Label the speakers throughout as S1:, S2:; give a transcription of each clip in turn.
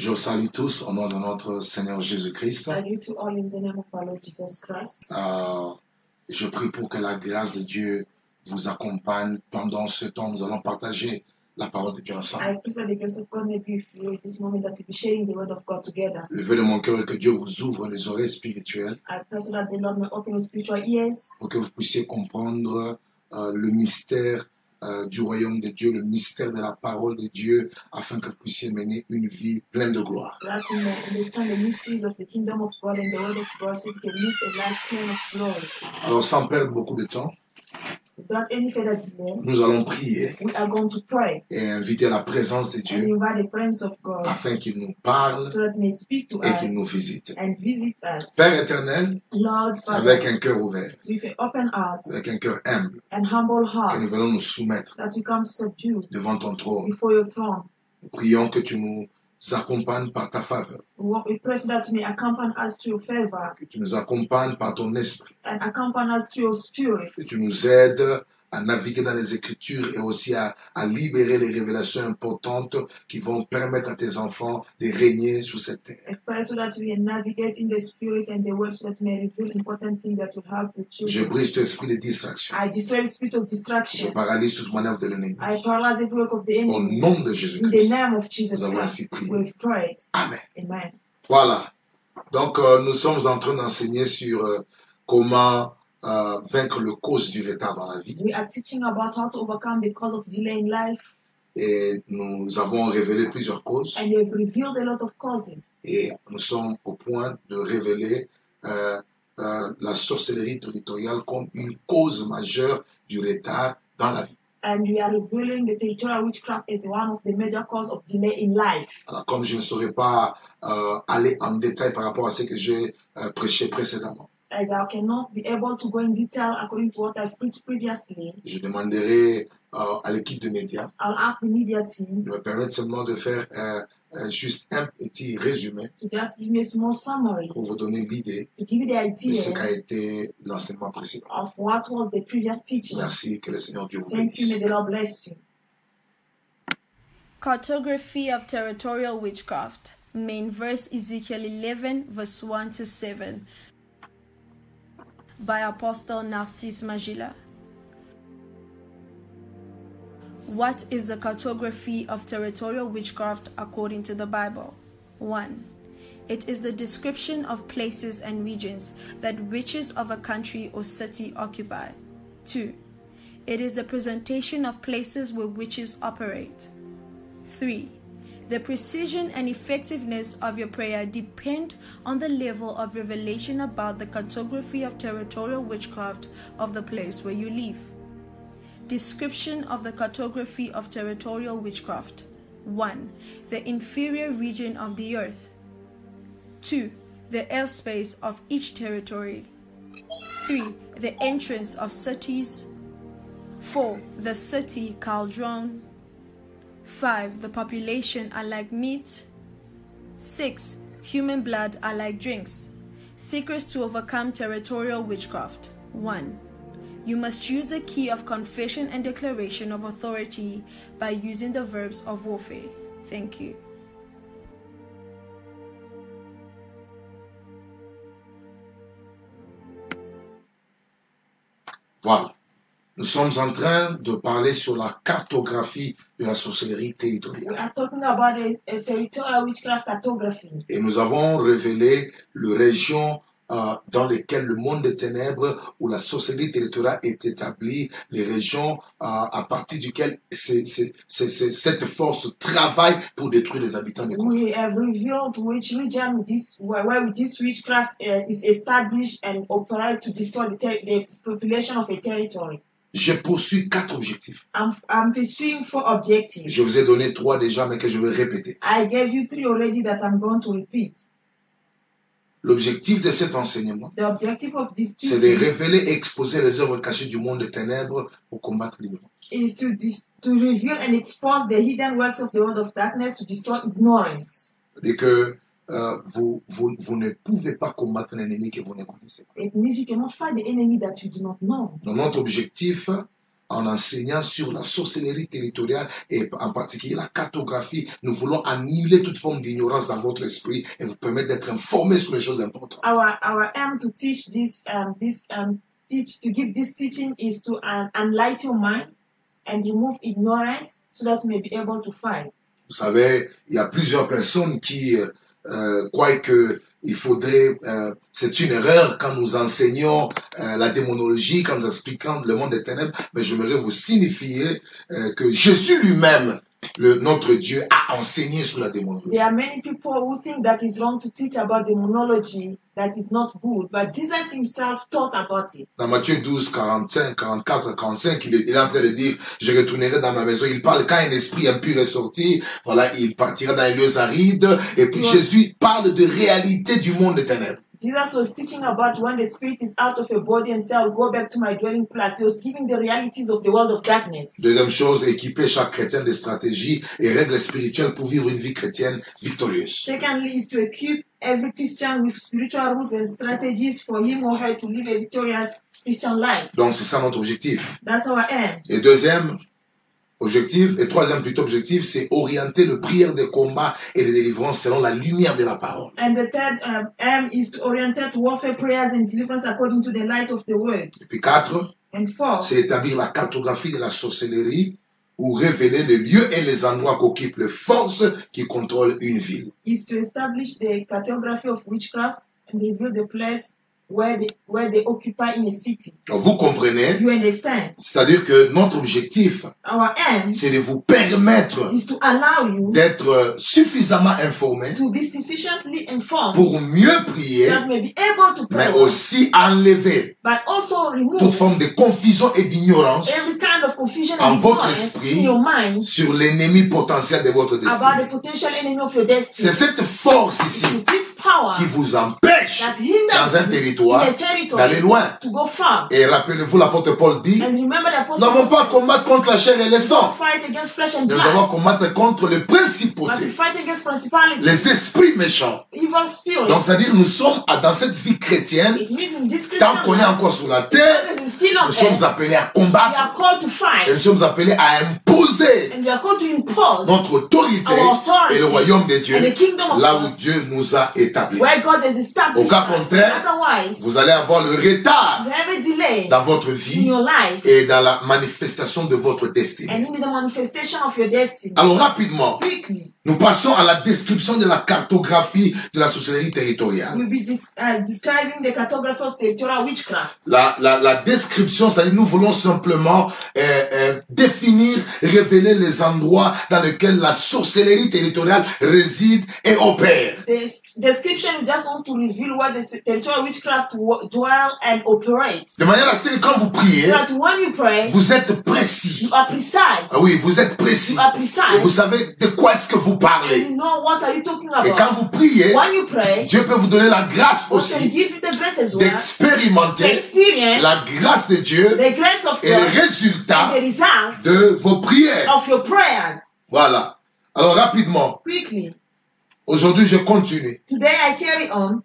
S1: Je vous salue tous au nom de notre Seigneur Jésus-Christ. Euh, je prie pour que la grâce de Dieu vous accompagne pendant ce temps. Nous allons partager la parole de Dieu ensemble.
S2: I pray that the grace of God may be with you at this moment that we'll be sharing the word of God together.
S1: Le vœu de mon cœur est que Dieu vous ouvre les oreilles spirituelles pour que vous puissiez comprendre euh, le mystère euh, du royaume de Dieu, le mystère de la parole de Dieu, afin que vous puissiez mener une vie pleine de gloire. Alors, sans perdre beaucoup de temps,
S2: Without any further delay,
S1: nous allons prier
S2: we are going to pray
S1: et inviter la présence de
S2: and
S1: Dieu
S2: invite the presence of God
S1: afin qu'il nous parle
S2: so that he may speak to
S1: et qu'il nous
S2: us
S1: visite.
S2: and visit us.
S1: Père éternel,
S2: Lord,
S1: avec un cœur ouvert,
S2: with an open heart
S1: avec un cœur humble,
S2: and humble
S1: que nous venons nous soumettre
S2: that we come to subdue
S1: devant ton trône.
S2: before your throne.
S1: Nous prions que tu nous accompagnes par ta faveur,
S2: We pray that you may accompany us to your favor.
S1: Que tu nous accompagnes par ton esprit,
S2: and accompany us to your spirit.
S1: que tu nous aides à naviguer dans les Écritures et aussi à, à libérer les révélations importantes qui vont permettre à tes enfants de régner sur cette terre. Je brise tout esprit de distraction.
S2: I destroy the spirit of
S1: Je paralyse toute manœuvre de l'ennemi. Au nom de Jésus-Christ, nous avons ainsi prié. Amen. Voilà. Donc, euh, nous sommes en train d'enseigner sur euh, comment euh, vaincre le cause du retard dans la vie.
S2: We are teaching about how to overcome the cause of delay in life,
S1: Et nous avons révélé plusieurs causes.
S2: and we have revealed a lot of causes.
S1: Et nous sommes au point de révéler euh, euh, la sorcellerie territoriale comme une cause majeure du retard dans la vie.
S2: And we are revealing the territorial witchcraft as one of the major causes of delay in life.
S1: Alors, comme je ne saurais pas euh, aller en détail par rapport à ce que j'ai prêché précédemment,
S2: As I cannot be able to go in detail according to what I've preached previously,
S1: je demanderai euh, à l'équipe de médias
S2: I'll ask the media team
S1: de me permettre seulement de faire euh, euh, juste un petit résumé
S2: to just give me a small summary
S1: pour vous donner l'idée
S2: to give you the
S1: de ce qu'a
S2: idea
S1: été l'enseignement précédent.
S2: of what was the previous teaching.
S1: Merci, que le Seigneur Dieu vous
S2: Thank you. May
S1: bénisse.
S2: the Lord bless you.
S3: Cartography of territorial witchcraft. Main verse Ezekiel 11, verse 1 to 7. By Apostle Narcisse Magila. What is the cartography of territorial witchcraft according to the Bible? 1. It is the description of places and regions that witches of a country or city occupy. 2. It is the presentation of places where witches operate. 3. The precision and effectiveness of your prayer depend on the level of revelation about the cartography of territorial witchcraft of the place where you live. Description of the cartography of territorial witchcraft 1. The inferior region of the earth. 2. The airspace of each territory. 3. The entrance of cities. 4. The city cauldron. 5. The population are like meat. 6. Human blood are like drinks. Secrets to overcome territorial witchcraft. 1. You must use the key of confession and declaration of authority by using the verbs of warfare. Thank you.
S1: Voilà. Nous sommes en train de parler sur la cartographie de la sorcellerie territoriale.
S2: We are talking about a territorial witchcraft cartography.
S1: Et nous avons révélé les régions euh, dans lesquelles le monde des ténèbres où la sorcellerie territoriale est établie, les régions euh, à partir duquel c'est- c'est- c'est- c'est- cette force travaille pour détruire les habitants des.
S2: We have revealed which region this where, where this witchcraft uh, is established and operate to destroy the, the population of a territory.
S1: Je poursuis quatre objectifs.
S2: I'm, I'm pursuing four objectives.
S1: Je vous ai donné trois déjà, mais que je vais répéter.
S2: I gave you three already that I'm going to repeat.
S1: L'objectif de cet enseignement,
S2: The objective of this
S1: c'est de révéler et exposer les œuvres cachées du monde des ténèbres pour combattre l'ignorance.
S2: is to dis- to reveal and expose the hidden works of the world of darkness to destroy ignorance.
S1: Et que euh, vous, vous, vous ne pouvez pas combattre un ennemi que vous ne connaissez pas.
S2: It means you cannot fight the enemy that you do not know.
S1: Donc, notre objectif, en enseignant sur la sorcellerie territoriale et en particulier la cartographie, nous voulons annuler toute forme d'ignorance dans votre esprit et vous permettre d'être informés sur les choses importantes.
S2: Our our aim to teach this um this um teach to give this teaching is to uh, enlighten your mind and remove ignorance so that you may be able to fight.
S1: Vous savez, il y a plusieurs personnes qui euh, euh, croient que il faudrait, euh, c'est une erreur quand nous enseignons euh, la démonologie, quand nous expliquons le monde des ténèbres, mais j'aimerais vous signifier euh, que Jésus lui-même, le, notre Dieu, a enseigné sur la démonologie.
S2: There are many people who think that it's wrong to teach about demonology, that is not good, but Jesus himself taught about it.
S1: Dans Matthieu 12, 45, 44, 45, il est, il est en train de dire, je retournerai dans ma maison. Il parle quand un esprit impur est sorti, voilà, il partira dans les lieux arides. Et puis. Jésus parle de réalité du monde des ténèbres.
S2: Jesus was teaching about when the spirit is out of your body and say, I'll go back to my dwelling place. He was giving the realities of the world of darkness.
S1: Deuxième chose, équiper chaque chrétien de stratégies et règles spirituelles pour vivre une vie chrétienne victorieuse.
S2: Secondly, is to equip every Christian with spiritual rules and strategies for him or her to live a victorious Christian life.
S1: Donc c'est ça notre objectif.
S2: That's our aim.
S1: Et deuxième objectif, et troisième plutôt objectif, c'est orienter le prière de combat et de délivrance selon la lumière de la parole.
S2: And the third um, aim is to orientate warfare prayers and deliverance according to the light of the word.
S1: Et puis quatre, c'est établir la cartographie de la sorcellerie ou révéler les lieux et les endroits qu'occupent les forces qui contrôlent une ville.
S2: is to establish the cartography of witchcraft and reveal the place where they, where they occupy in a city.
S1: Donc vous comprenez,
S2: You understand?
S1: c'est-à-dire que notre objectif,
S2: Our aim
S1: c'est de vous permettre
S2: is to allow you
S1: d'être euh, suffisamment informés
S2: to be sufficiently informed
S1: pour mieux prier,
S2: that may be able to
S1: mais
S2: pray,
S1: aussi enlever
S2: but also
S1: toute
S2: remove
S1: forme de confusion et d'ignorance
S2: every kind of confusion
S1: En
S2: and
S1: votre esprit,
S2: in your mind
S1: sur l'ennemi potentiel de votre
S2: about
S1: destin.
S2: the potential enemy of your destiny.
S1: C'est cette force ici
S2: It is this power
S1: qui vous empêche
S2: that hinders
S1: dans un
S2: you
S1: territoire d'aller loin.
S2: to go far.
S1: Et rappelez-vous, l'apôtre Paul dit, nous n'avons pas à combattre contre la chair et le sang, nous avons à combattre contre les principautés, les esprits méchants. Donc, c'est-à-dire, nous sommes dans cette vie chrétienne, tant qu'on est encore sur la terre, nous sommes appelés à combattre. et nous sommes appelés à imposer notre autorité et le royaume de Dieu là où Dieu nous a établis. Au cas contraire, Vous allez avoir le retard dans votre vie et dans la manifestation de votre destinée. Alors rapidement, nous passons à la description de la cartographie de la sorcellerie territoriale.
S2: uh, describing the cartography of territorial witchcraft.
S1: La, la, la description, c'est-à-dire nous voulons simplement euh, euh, définir, révéler les endroits dans lesquels la sorcellerie territoriale réside et opère.
S2: Description just want to reveal where the territorial witchcraft dwell and operate.
S1: De manière à ce que quand vous priez,
S2: So that when you pray,
S1: vous êtes précis.
S2: you are precise.
S1: Ah oui, vous êtes précis.
S2: You are
S1: Et
S2: precise.
S1: vous savez de quoi est-ce que vous
S2: And
S1: parlez.
S2: you know what are you talking
S1: Et quand
S2: about.
S1: vous priez,
S2: When you pray,
S1: Dieu peut vous donner la grâce aussi
S2: give you the grace as well. The
S1: d'expérimenter la grâce de Dieu
S2: the grace of
S1: et les résultats
S2: the
S1: de vos prières.
S2: of your prayers.
S1: Voilà. Alors rapidement,
S2: Quickly.
S1: Aujourd'hui je continue.
S2: Today I carry on.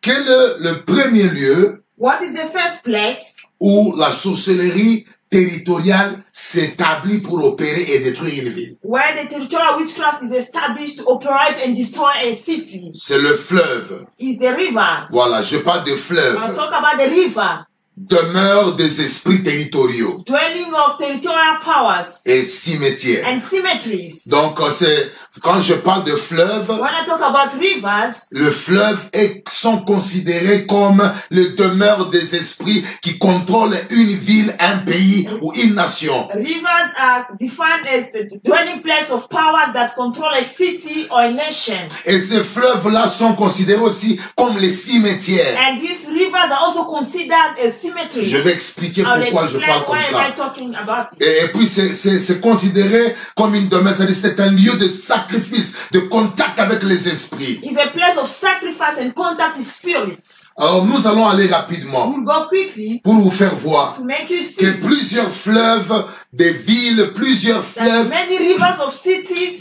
S1: Quel est le premier lieu
S2: What is the first place
S1: où la sorcellerie territoriale s'établit pour opérer et détruire une ville?
S2: where the territorial witchcraft is established to operate and destroy a city?
S1: C'est le fleuve.
S2: Is the rivers.
S1: Voilà, je parle de fleuve.
S2: talk about the river,
S1: Demeure des esprits territoriaux
S2: dwelling of territorial powers
S1: et cimetières.
S2: and cemeteries.
S1: Donc c'est quand je parle de fleuve,
S2: When I talk about rivers,
S1: le fleuve est, sont considérés comme les demeures des esprits qui contrôlent une ville, un pays ou une nation.
S2: rivers are defined as the dwelling place of powers that control a city or a nation.
S1: Et ces fleuves-là sont considérés aussi comme les cimetières.
S2: And these rivers are also considered as.
S1: Je vais expliquer pourquoi je parle comme ça. Et, puis c'est considéré comme une demeure, c'est-à-dire c'est un lieu de sacrifice, de contact avec les esprits.
S2: It's a place of sacrifice and contact with spirits.
S1: Alors nous allons aller rapidement
S2: We'll go quickly
S1: pour vous faire voir que plusieurs fleuves des villes, plusieurs fleuves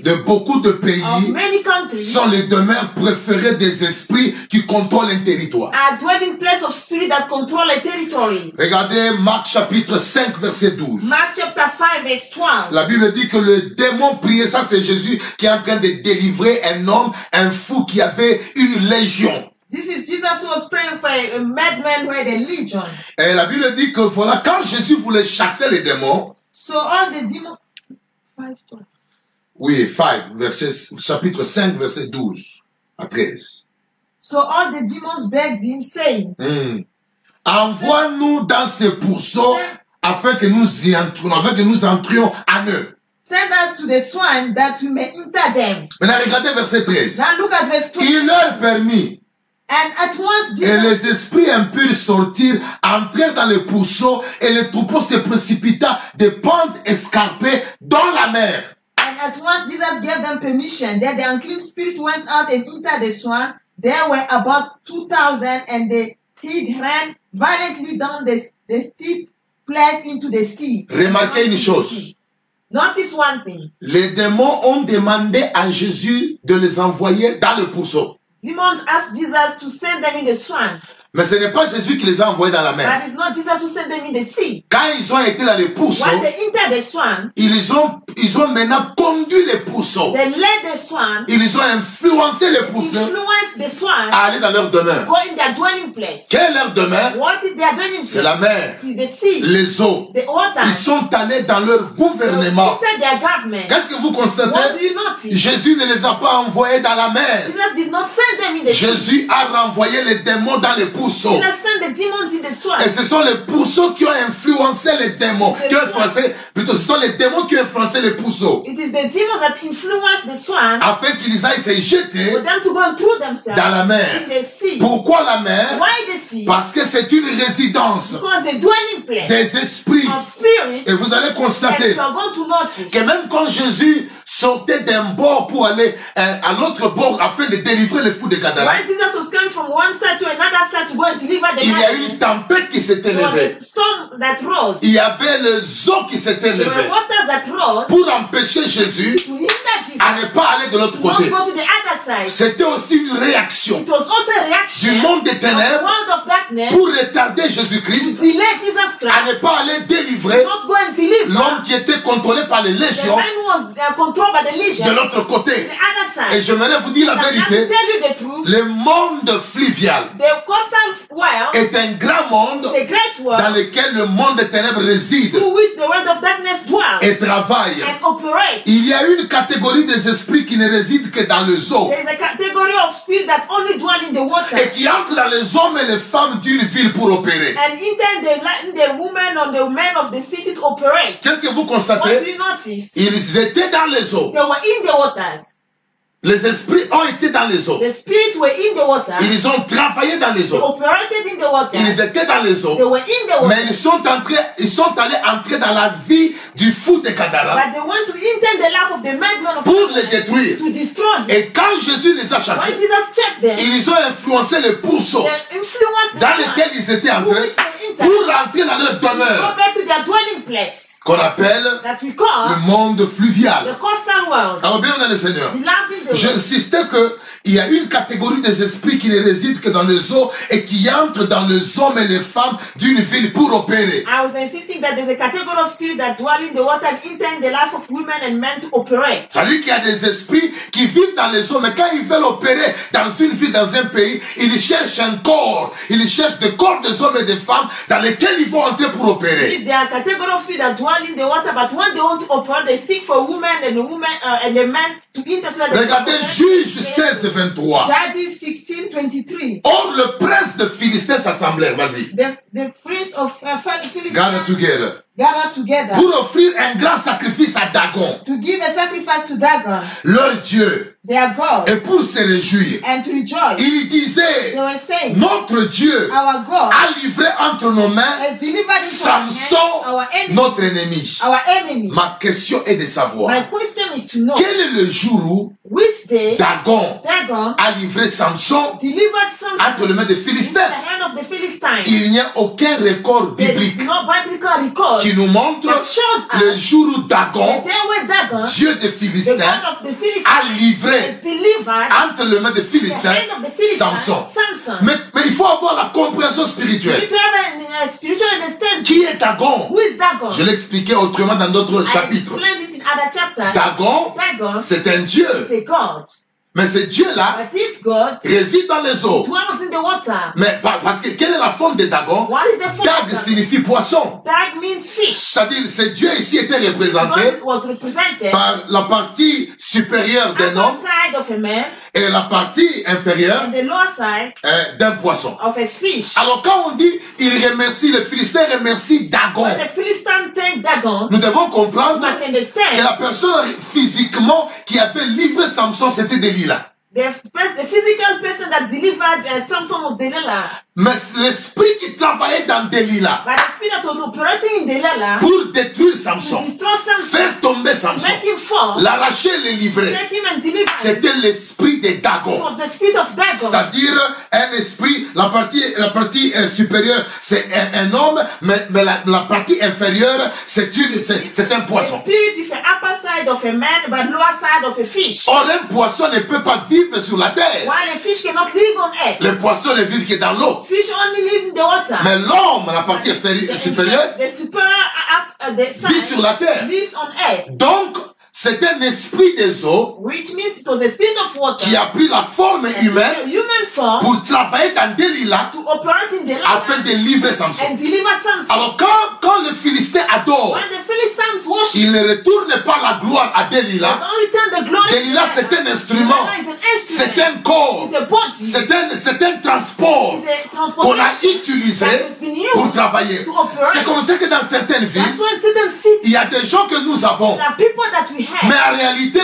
S1: de beaucoup de pays
S2: many countries
S1: sont les demeures préférées des esprits qui contrôlent un territoire.
S2: are dwelling place of spirit that control a territory.
S1: Regardez Marc chapitre 5 verset 12.
S2: Mark chapter 5 verse 12.
S1: La Bible dit que le démon priait, ça c'est Jésus qui est en train de délivrer un homme, un fou qui avait une légion.
S2: This is Jesus who was praying for a, a madman who had a legion.
S1: Et la Bible dit que voilà, quand Jésus voulait chasser les démons,
S2: So all the demons.
S1: Oui, 5, verset, chapitre 5, verset 12 à 13.
S2: So all the demons begged him, saying,
S1: Hmm. Envoie-nous dans ces pourceaux afin que nous y entrions, afin que nous entrions en eux.
S2: Send us to the swine that we may enter them.
S1: Maintenant, regardez verset 13.
S2: Now look at verse 12.
S1: Il leur permit,
S2: And at once
S1: et
S2: Jesus,
S1: les esprits impurs sortirent, entrèrent dans les pourceaux, et le troupeau se précipita des pentes escarpées dans la mer.
S2: and at once Jesus gave them permission. Then the unclean spirit went out and entered the swine. There were about two thousand, and the heat ran violently down the, the steep place into the sea.
S1: Remarquez une chose.
S2: Notice one thing.
S1: Les démons ont demandé à Jésus de les envoyer dans le pourceau.
S2: Demons asked Jesus to send them in the swine,
S1: Mais ce n'est pas Jésus qui les a envoyés dans la mer.
S2: but it's not Jesus who sent them in the sea.
S1: Quand ils ont été dans les pourceaux,
S2: When they entered the swine,
S1: ils ont, ils ont maintenant conduit les pourceaux.
S2: they led the swine,
S1: Ils ont influencé les pourceaux
S2: influenced the swine,
S1: à aller dans leur demeure.
S2: go in their dwelling place.
S1: Quelle est leur demeure?
S2: What is their dwelling
S1: C'est la mer,
S2: It is the sea,
S1: les eaux.
S2: the.
S1: Ils sont allés dans leur gouvernement. Qu'est-ce que vous
S2: What do
S1: constatez
S2: you notice?
S1: Jésus ne les a pas envoyés dans la mer.
S2: Jesus did not send them in the sea.
S1: Jésus a renvoyé les démons dans les pourceaux.
S2: The
S1: Et ce sont les pourceaux qui ont influencé les démons. Qui ont influencé, plutôt, ce sont les démons qui ont influencé les pourceaux.
S2: It is the demons that influence the swine
S1: Afin qu'ils aillent se jeter
S2: for them to go and throw themselves
S1: dans la mer.
S2: in the sea.
S1: Pourquoi la mer?
S2: Why the sea?
S1: Parce que c'est une résidence
S2: Because the dwelling place
S1: des esprits.
S2: of spirit,
S1: Et vous allez constater
S2: you are going to notice
S1: que même quand Jésus sortait d'un bord pour aller euh, à l'autre bord afin de délivrer les fous de Gadara,
S2: the
S1: il y a eu une tempête qui s'était
S2: there was
S1: levée.
S2: a storm that rose.
S1: Il y avait les eaux qui s'étaient
S2: There were
S1: levées
S2: waters that rose
S1: pour empêcher Jésus à ne pas aller de l'autre côté. C'était aussi une réaction du monde des ténèbres pour retarder Jésus-Christ à ne pas aller délivrer l'homme qui était contrôlé par les légions
S2: uh,
S1: de l'autre côté. Et j'aimerais vous dire la vérité, le monde fluvial
S2: world
S1: est un grand monde
S2: is a great
S1: dans lequel le monde des ténèbres réside
S2: through which the world of darkness dwells
S1: et travaille.
S2: and operates.
S1: Il y a une catégorie des esprits qui ne résident que dans les eaux et qui entrent dans les hommes et les femmes d'une ville pour opérer. Qu'est-ce que vous constatez? Ils étaient dans les eaux.
S2: They were in the waters.
S1: Les esprits ont été dans les eaux.
S2: The spirits were in the water.
S1: Ils ont travaillé dans les
S2: They
S1: eaux.
S2: operated in the water.
S1: Ils étaient dans les eaux.
S2: They were in the
S1: Mais
S2: water.
S1: ils sont entrés, ils sont allés entrer dans la vie du fou de Kadara
S2: But they want to enter the life of the madman of
S1: pour les détruire.
S2: to destroy.
S1: Et quand Jésus les a
S2: When
S1: chassés,
S2: Jesus chased them,
S1: ils ont influencé les pourceaux
S2: they
S1: dans lesquels ils étaient
S2: to
S1: entrés
S2: they
S1: pour rentrer dans leur
S2: Go
S1: demeure
S2: back to their dwelling place
S1: qu'on appelle
S2: we
S1: le monde fluvial. Alors bien dans le Seigneur. J'insistais que il y a une catégorie des esprits qui ne résident que dans les eaux et qui entrent dans les hommes et les femmes d'une ville pour opérer.
S2: I was insisting that there's a category of spirit that dwell in the water and enter in the life of women and men to operate.
S1: C'est-à-dire qu'il y a des esprits qui vivent dans les eaux, mais quand ils veulent opérer dans une ville, dans un pays, ils cherchent un corps. Ils cherchent des corps des hommes et des femmes dans lesquels ils vont entrer pour opérer.
S2: Is there a category of spirit that dwell in the water, but when they want to operate, they seek for women and the women uh, and the men to they can
S1: Regardez. Juge 16, 23.
S2: Judges 16, 23.
S1: Or, le prince de Philistin s'assemblèrent, vas-y,
S2: The, the prince of uh, Philistine
S1: gather together,
S2: gathered together
S1: pour offrir un grand sacrifice à Dagon,
S2: to give a sacrifice to Dagon,
S1: leur dieu,
S2: their God,
S1: et pour se réjouir.
S2: and to rejoice.
S1: Il disait, Notre Dieu a livré entre nos mains Samson, notre ennemi. Ma question est de savoir, quel est le jour où
S2: which day
S1: Dagon
S2: Dagon
S1: a livré Samson entre les mains des Philistins il n'y a aucun record biblique
S2: no
S1: qui nous montre le jour où Dagon, Dieu des Philistins, a livré entre les mains des Philistins Samson.
S2: Samson.
S1: Mais, mais il faut avoir la compréhension spirituelle.
S2: spiritual understanding.
S1: Qui est Dagon?
S2: Dagon?
S1: Je l'expliquais autrement dans d'autres chapitres. Dagon c'est un Dieu. Mais ce Dieu-là réside dans les eaux.
S2: dwells in the water.
S1: Mais par- parce que quelle est la forme de Dagon?
S2: What is the form
S1: Dag signifie poisson.
S2: Dag means fish.
S1: C'est-à-dire, ce Dieu ici était représenté par la partie supérieure d'un homme et la partie inférieure d'un poisson.
S2: of a fish.
S1: Alors quand on dit il remercie, le Philistin remercie Dagon,
S2: Dagon,
S1: nous devons comprendre que la personne physiquement qui avait livré Samson, c'était Delilah.
S2: The, the physical person that delivered uh, Samson was Delilah.
S1: Mais l'esprit qui travaillait dans Delilah
S2: But the spirit that was operating in Delilah
S1: pour détruire
S2: to
S1: Samson,
S2: destroy Samson,
S1: faire tomber Samson,
S2: make him fall,
S1: l'arracher et le livrer, c'était l'esprit de
S2: It
S1: Dagon.
S2: was the spirit of Dagon.
S1: C'est-à-dire un esprit, la partie, la partie euh, supérieure, c'est un, un homme, mais, mais la, la partie inférieure, c'est une, c'est, c'est un
S2: The
S1: poisson.
S2: spirit with an upper side of a man but lower side of a fish.
S1: Or, un poisson ne peut pas vivre sur la terre.
S2: While a fish cannot live on earth?
S1: Le poisson ne vit que dans l'eau.
S2: Fish only lives in the water.
S1: Mais l'homme, la partie supérieure,
S2: the superior up uh, the
S1: vit sur la terre.
S2: lives on earth.
S1: Donc, c'est un esprit des eaux
S2: Which means it was a spirit of water.
S1: qui a pris la forme humaine
S2: human form
S1: pour travailler dans Delilah
S2: to operate in the
S1: afin de livrer Samson.
S2: and deliver Samson.
S1: Alors, quand, quand le Philistin adore,
S2: When the Philistines worship,
S1: il ne retourne pas la gloire à Delilah.
S2: the glory.
S1: Delilah, c'est un instrument. C'est un corps. C'est un, c'est un transport qu'on a utilisé pour travailler. C'est comme ça que dans certaines villes, il y a des gens que nous avons. Mais en réalité,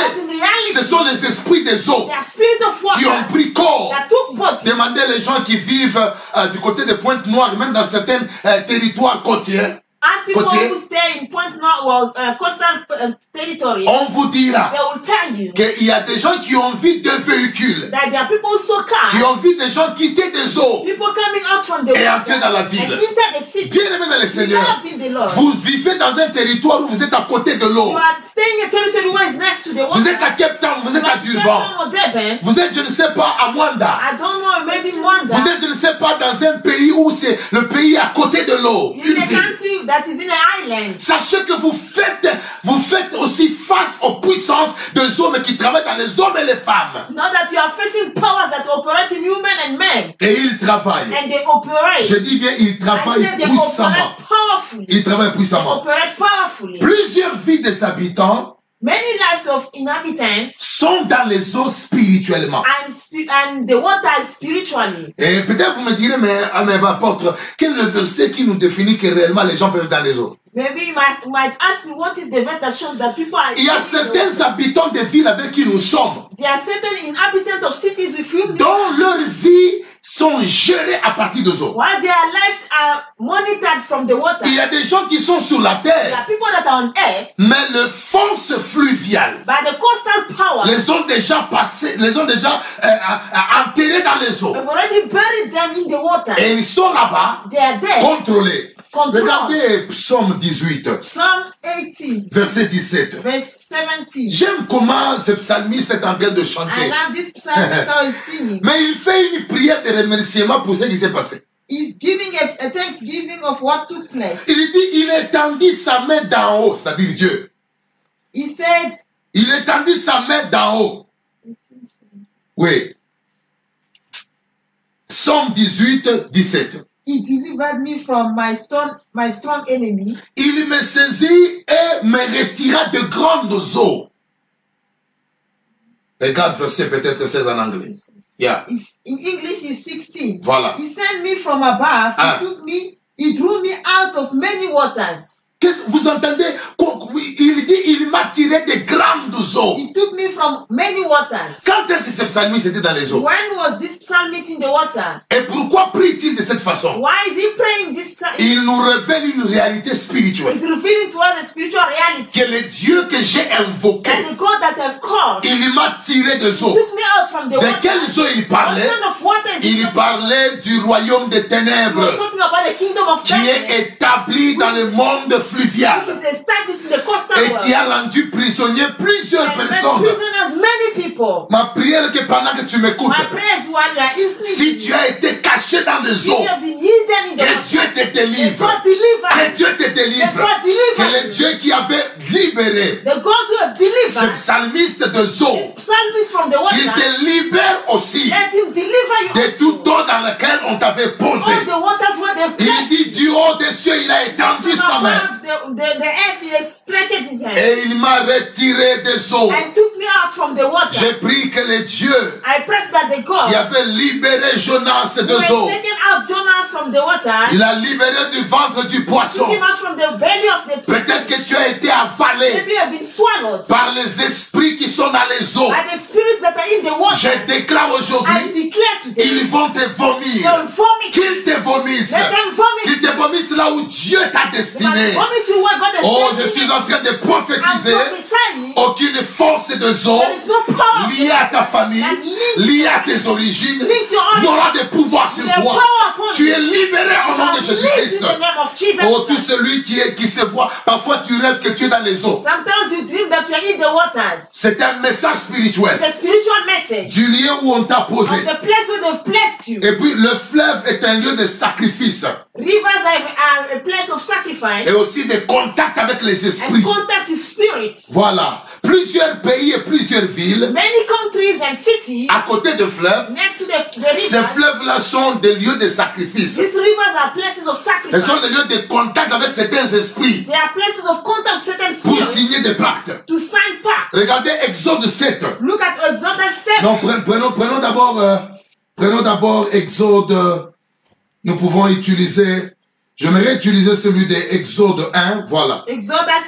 S1: ce sont les esprits des
S2: of
S1: qui ont pris corps. Demandez les gens qui vivent euh, du côté de Pointe-Noire, même dans certains euh, territoires côtiers.
S2: Ask people
S1: Côtier.
S2: who stay in Point North, well, uh, coastal uh, territory.
S1: On vous dira
S2: They will tell you
S1: qu'il y a des gens qui ont vu des véhicules,
S2: that there are people who saw
S1: qui
S2: cars,
S1: ont vu des gens quitter des eaux.
S2: people coming out from the
S1: Et entrer dans la ville. Bien aimés dans le Seigneur,
S2: in the Lord.
S1: vous vivez dans un territoire où vous êtes à côté de l'eau.
S2: You are staying in a territory where it's next to the water.
S1: Vous êtes à Cape Town, vous êtes à Durban.
S2: Or.
S1: Vous êtes, je ne sais pas, à Mwanda.
S2: I don't know, maybe Mwanda.
S1: Vous êtes, je ne sais pas, dans un pays où c'est le pays à côté de l'eau. Une ville.
S2: That is in an island.
S1: Sachez que vous faites, vous faites aussi face aux puissances des hommes qui travaillent dans les hommes et les femmes.
S2: Know that you are facing powers that operate in human and men.
S1: Et ils travaillent.
S2: And they operate.
S1: Je dis bien, ils travaillent puissamment. Ils travaillent
S2: They
S1: puissamment.
S2: operate powerfully.
S1: Plusieurs vies des habitants
S2: Many lives of inhabitants
S1: sont dans les eaux spirituellement.
S2: and, spi- and the water spiritually.
S1: Et peut-être vous me direz, mais, ah, mais apôtre, quel est le verset qui nous définit que réellement les gens peuvent être dans les eaux?
S2: Maybe you might, might ask me what is the verse that shows that people are.
S1: Il y a certains habitants des villes avec qui nous sommes,
S2: There are certain inhabitants of cities with whom
S1: dont leurs vies sont gérées à partir des eaux.
S2: while their lives are monitored from the water.
S1: Il y a des gens qui sont sur la terre,
S2: are people that are on earth
S1: mais le force fluviale
S2: by the coastal power.
S1: les ont déjà passés, les ont déjà euh, euh, enterrés dans les eaux.
S2: We've already buried them in the water.
S1: Et ils sont là-bas,
S2: They are there.
S1: contrôlés.
S2: Contrôle.
S1: Regardez Psaume 18,
S2: Psalm 18,
S1: verset 17.
S2: verse 17.
S1: J'aime comment ce psalmiste est en train de
S2: I
S1: chanter.
S2: love this psalmist how he's singing.
S1: Mais il fait une prière de remerciement pour ce qui s'est passé.
S2: He's giving a, a thanksgiving of what took place.
S1: Il dit, il étendit sa main d'en haut, c'est-à-dire Dieu.
S2: He said,
S1: Il étendit sa main d'en haut. Oui. Psaume 18, 17.
S2: He delivered me from my strong, my strong enemy.
S1: Il me saisit et me retira de grandes eaux. Regarde verset peut-être 16 en anglais. Yeah.
S2: It's, in English, is 16.
S1: Voilà.
S2: He sent me from above.
S1: Ah.
S2: He took me, he drew me out of many waters.
S1: Qu'est-ce vous entendez Il dit, il m'a tiré des grandes eaux.
S2: He took me from many waters.
S1: Quand est-ce que ce psalmiste était dans les eaux?
S2: When was this psalmist in the water?
S1: Et pourquoi prie-t-il de cette façon?
S2: Why is he praying this?
S1: Il nous révèle une réalité spirituelle.
S2: He's revealing to us a spiritual reality.
S1: Que le Dieu que j'ai invoqué,
S2: That the God that I've called
S1: il m'a tiré des eaux.
S2: took me out from the
S1: De
S2: water.
S1: quelles eaux il
S2: What
S1: parlait?
S2: kind of water is
S1: Il
S2: it?
S1: parlait du royaume des
S2: He was
S1: ténèbres
S2: talking about the kingdom of
S1: qui
S2: darkness,
S1: est établi dans le monde
S2: which
S1: fluvial
S2: is established in the coastal
S1: et qui a rendu prisonnier plusieurs personnes.
S2: People.
S1: Ma prière est que pendant que tu m'écoutes, si tu as été caché dans les eaux, que Dieu te délivre. Que. Dieu te délivre. Que le. Dieu qui avait libéré
S2: The God who have
S1: ce psalmiste de eaux,
S2: water,
S1: te libère aussi de toute eau dans laquelle on t'avait posé.
S2: All the waters where they've
S1: Il dit du haut des cieux, il a étendu sa main
S2: above the, the, the earth, he has stretched his hand
S1: et il m'a retiré des eaux. J'ai pris que le Dieu
S2: I pressed that the God
S1: qui avait libéré Jonas
S2: has
S1: eaux, il a libéré du ventre du poisson. Peut-être que tu as été avalé par les esprits qui sont dans les eaux. Je déclare aujourd'hui, ils vont te vomir. Qu'ils te vomissent. Qu'ils te vomissent là où Dieu t'a destiné. Oh, je suis en train de prophétiser aucune force de eau liée à ta famille, liée à tes origines, n'aura de pouvoir sur toi. Tu es libéré au nom de Jésus-Christ.
S2: Jesus
S1: Oh, tout celui qui, est, qui se voit, parfois tu rêves que tu es dans les eaux.
S2: Sometimes you dream that you are in the waters.
S1: C'est un message spirituel du lieu où on t'a posé.
S2: of the place where they've placed you.
S1: Et puis le fleuve est un lieu de sacrifice
S2: Rivers are, a place of sacrifice
S1: et aussi de contact avec les
S2: and
S1: esprits.
S2: contact with spirits.
S1: Voilà. Plusieurs pays et plusieurs villes
S2: Many countries and cities
S1: à côté de fleuves.
S2: next to the, the
S1: Ces
S2: rivers,
S1: fleuves-là sont des lieux de sacrifice.
S2: these rivers are places of
S1: Ce
S2: sacrifice.
S1: sont des lieux de contact avec certains esprits
S2: They are places of contact with certain
S1: pour
S2: spirits
S1: signer des pactes.
S2: to sign pact.
S1: Regardez Exode 7.
S2: Look at Exodus 7.
S1: Non, pre- prenons, prenons d'abord, euh, prenons d'abord Exode. euh, Nous pouvons utiliser. J'aimerais utiliser celui de Exode 1. Voilà.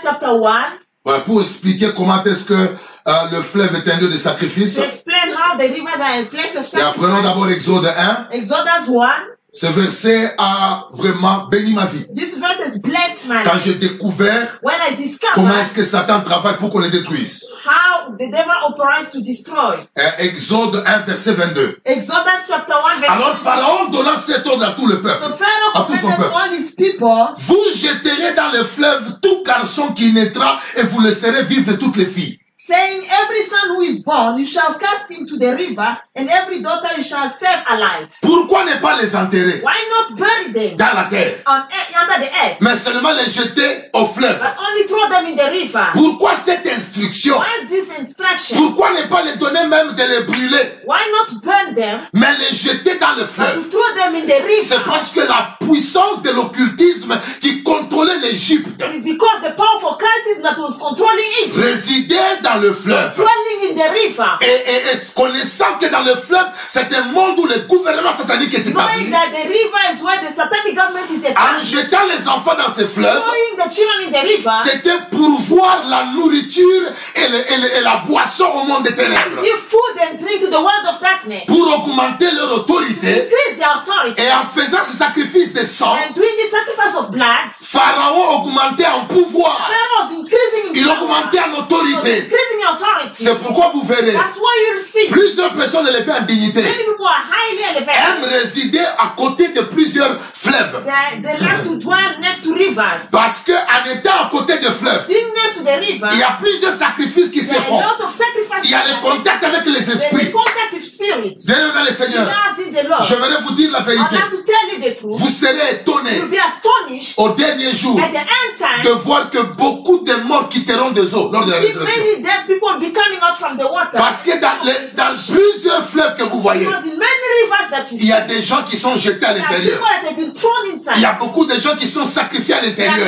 S2: Chapter 1
S1: Voilà, pour expliquer comment est-ce que euh, le fleuve est un lieu de sacrifice.
S2: to explain how the rivers are a place of
S1: Et apprenons
S2: sacrifice.
S1: d'abord Exode 1.
S2: Exodus 1.
S1: Ce verset a vraiment béni ma vie.
S2: This verse has blessed my
S1: Quand
S2: life.
S1: j'ai découvert
S2: When I discovered
S1: comment est-ce que Satan travaille pour qu'on les détruise.
S2: how the devil operates to destroy.
S1: Exode 1, verset 22.
S2: Exodus chapter 1 verse
S1: Alors Pharaon donna cet ordre à tout le peuple.
S2: So Pharaoh
S1: à tout son peuple.
S2: all his people,
S1: Vous jeterez dans le fleuve tout garçon qui naîtra et vous laisserez vivre toutes les filles.
S2: Saying, Every son who is born you shall cast into the river, and every daughter you shall save alive.
S1: Pourquoi ne pas les enterrer
S2: Why not bury them
S1: dans la terre,
S2: on earth, under the earth,
S1: mais seulement les jeter au fleuve
S2: but only throw them in the river?
S1: Pourquoi cette instruction
S2: Why this instruction?
S1: Pourquoi ne pas les donner même de les brûler,
S2: Why not burn them,
S1: mais les jeter dans le
S2: but
S1: fleuve
S2: to throw them in the
S1: C'est
S2: river?
S1: parce que la puissance de l'occultisme qui contrôlait l'Égypte
S2: It is because the powerful cultism that was controlling Egypt,
S1: résidait dans le fleuve.
S2: dwelling in the river,
S1: Et, et, et connaissant que dans le fleuve, c'est un monde où le gouvernement satanique est établi,
S2: that the river is where the satanic government is
S1: en jetant les enfants dans ce fleuve,
S2: throwing the children in the river,
S1: c'était pour voir la nourriture et, le- et le- et la boisson au monde des ténèbres,
S2: give food and drink to the world of darkness,
S1: pour augmenter leur autorité.
S2: increase their authority,
S1: Et en faisant ce sacrifice de sang,
S2: and doing the sacrifice of blood,
S1: Pharaon augmentait en pouvoir, il augmentait en autorité. C'est pourquoi vous verrez, plusieurs personnes élevées en dignité aiment résider à côté de plusieurs fleuves.
S2: They, they like to dwell next to rivers.
S1: Parce que en étant à côté de fleuves, Il y a plusieurs sacrifices qui se font. Il y a le contact avec les esprits.
S2: contact with spirits.
S1: Bien aimé dans le Seigneur,
S2: Lord.
S1: j'aimerais vous dire la vérité. Vous serez
S2: astonished
S1: au dernier jour de voir que beaucoup de morts quitteront des eaux lors de la résurrection. Parce que dans, les- dans plusieurs fleuves que vous voyez, il y a des gens qui sont jetés à l'intérieur. Il y a beaucoup de gens qui sont sacrifiés à l'intérieur.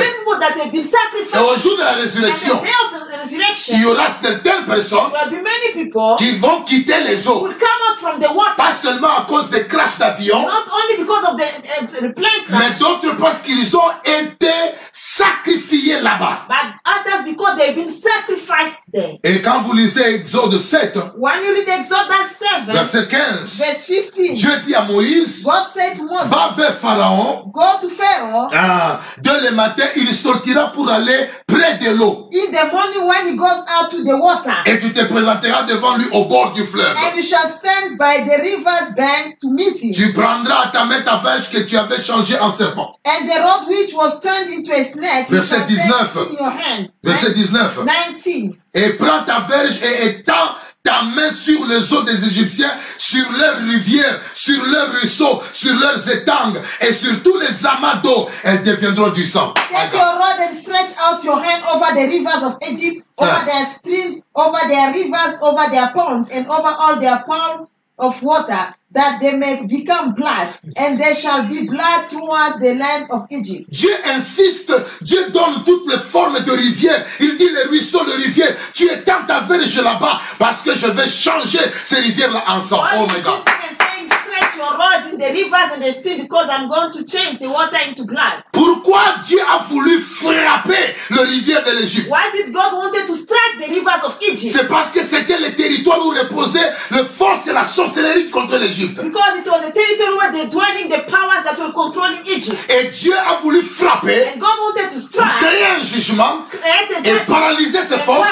S1: Et au jour de la
S2: the
S1: résurrection, il y aura certaines personnes
S2: there will be many people
S1: qui vont quitter les eaux.
S2: will come out from the water,
S1: Pas seulement à cause des crashs d'avion,
S2: not only because of the, the plane
S1: mais d'autres parce qu'ils ont été sacrifiés là-bas.
S2: but others because they've been sacrificed there.
S1: Et quand vous lisez Exode 7,
S2: When you read Exodus 7,
S1: verset 15,
S2: verse 15,
S1: Dieu dit à Moïse, va vers Pharaon,
S2: Go to Pharaoh.
S1: ah, dès le matin, il sortira pour aller près de l'eau.
S2: In the morning when he goes out to the water,
S1: Et tu te présenteras devant lui au bord du fleuve.
S2: and you shall stand by the river's bank to meet him.
S1: Tu prendras à ta main ta vache que tu avais changée en serpent.
S2: And the rod which was turned into a snake,
S1: Verset
S2: shall take
S1: 19.
S2: in your hand.
S1: Verset 19.
S2: 19.
S1: Et prends ta verge et étends ta main sur les eaux des Égyptiens, sur leurs rivières, sur leurs ruisseaux, sur leurs étangs et sur tous les amas d'eau. Elles deviendront du sang.
S2: Take your rod and stretch out your hand over the rivers of Egypt, over
S1: Ah.
S2: their streams, over their rivers, over their ponds, and over all their pool of water, that they may become blood, and there shall be blood throughout the land of Egypt.
S1: Dieu insiste, Dieu donne toutes les formes de rivières. Il dit les ruisseaux, les rivières. Tu étends ta verge là-bas parce que je vais changer ces rivières-là en sang. Oh
S2: God
S1: my God.
S2: insisting and saying, stretch your rod in the rivers and the stream, because I'm going to change the water into blood.
S1: Pourquoi Dieu a voulu frapper le rivière de l'Égypte?
S2: Why did God wanted to strike the rivers of Egypt?
S1: C'est parce que c'était le territoire où reposait le force et la sorcellerie contre l'Égypte.
S2: Because it was a territory where they're dwelling the powers that were controlling Egypt.
S1: Et Dieu a voulu frapper,
S2: And God wanted to strike,
S1: créer un jugement et
S2: judgment,
S1: paralyser ces forces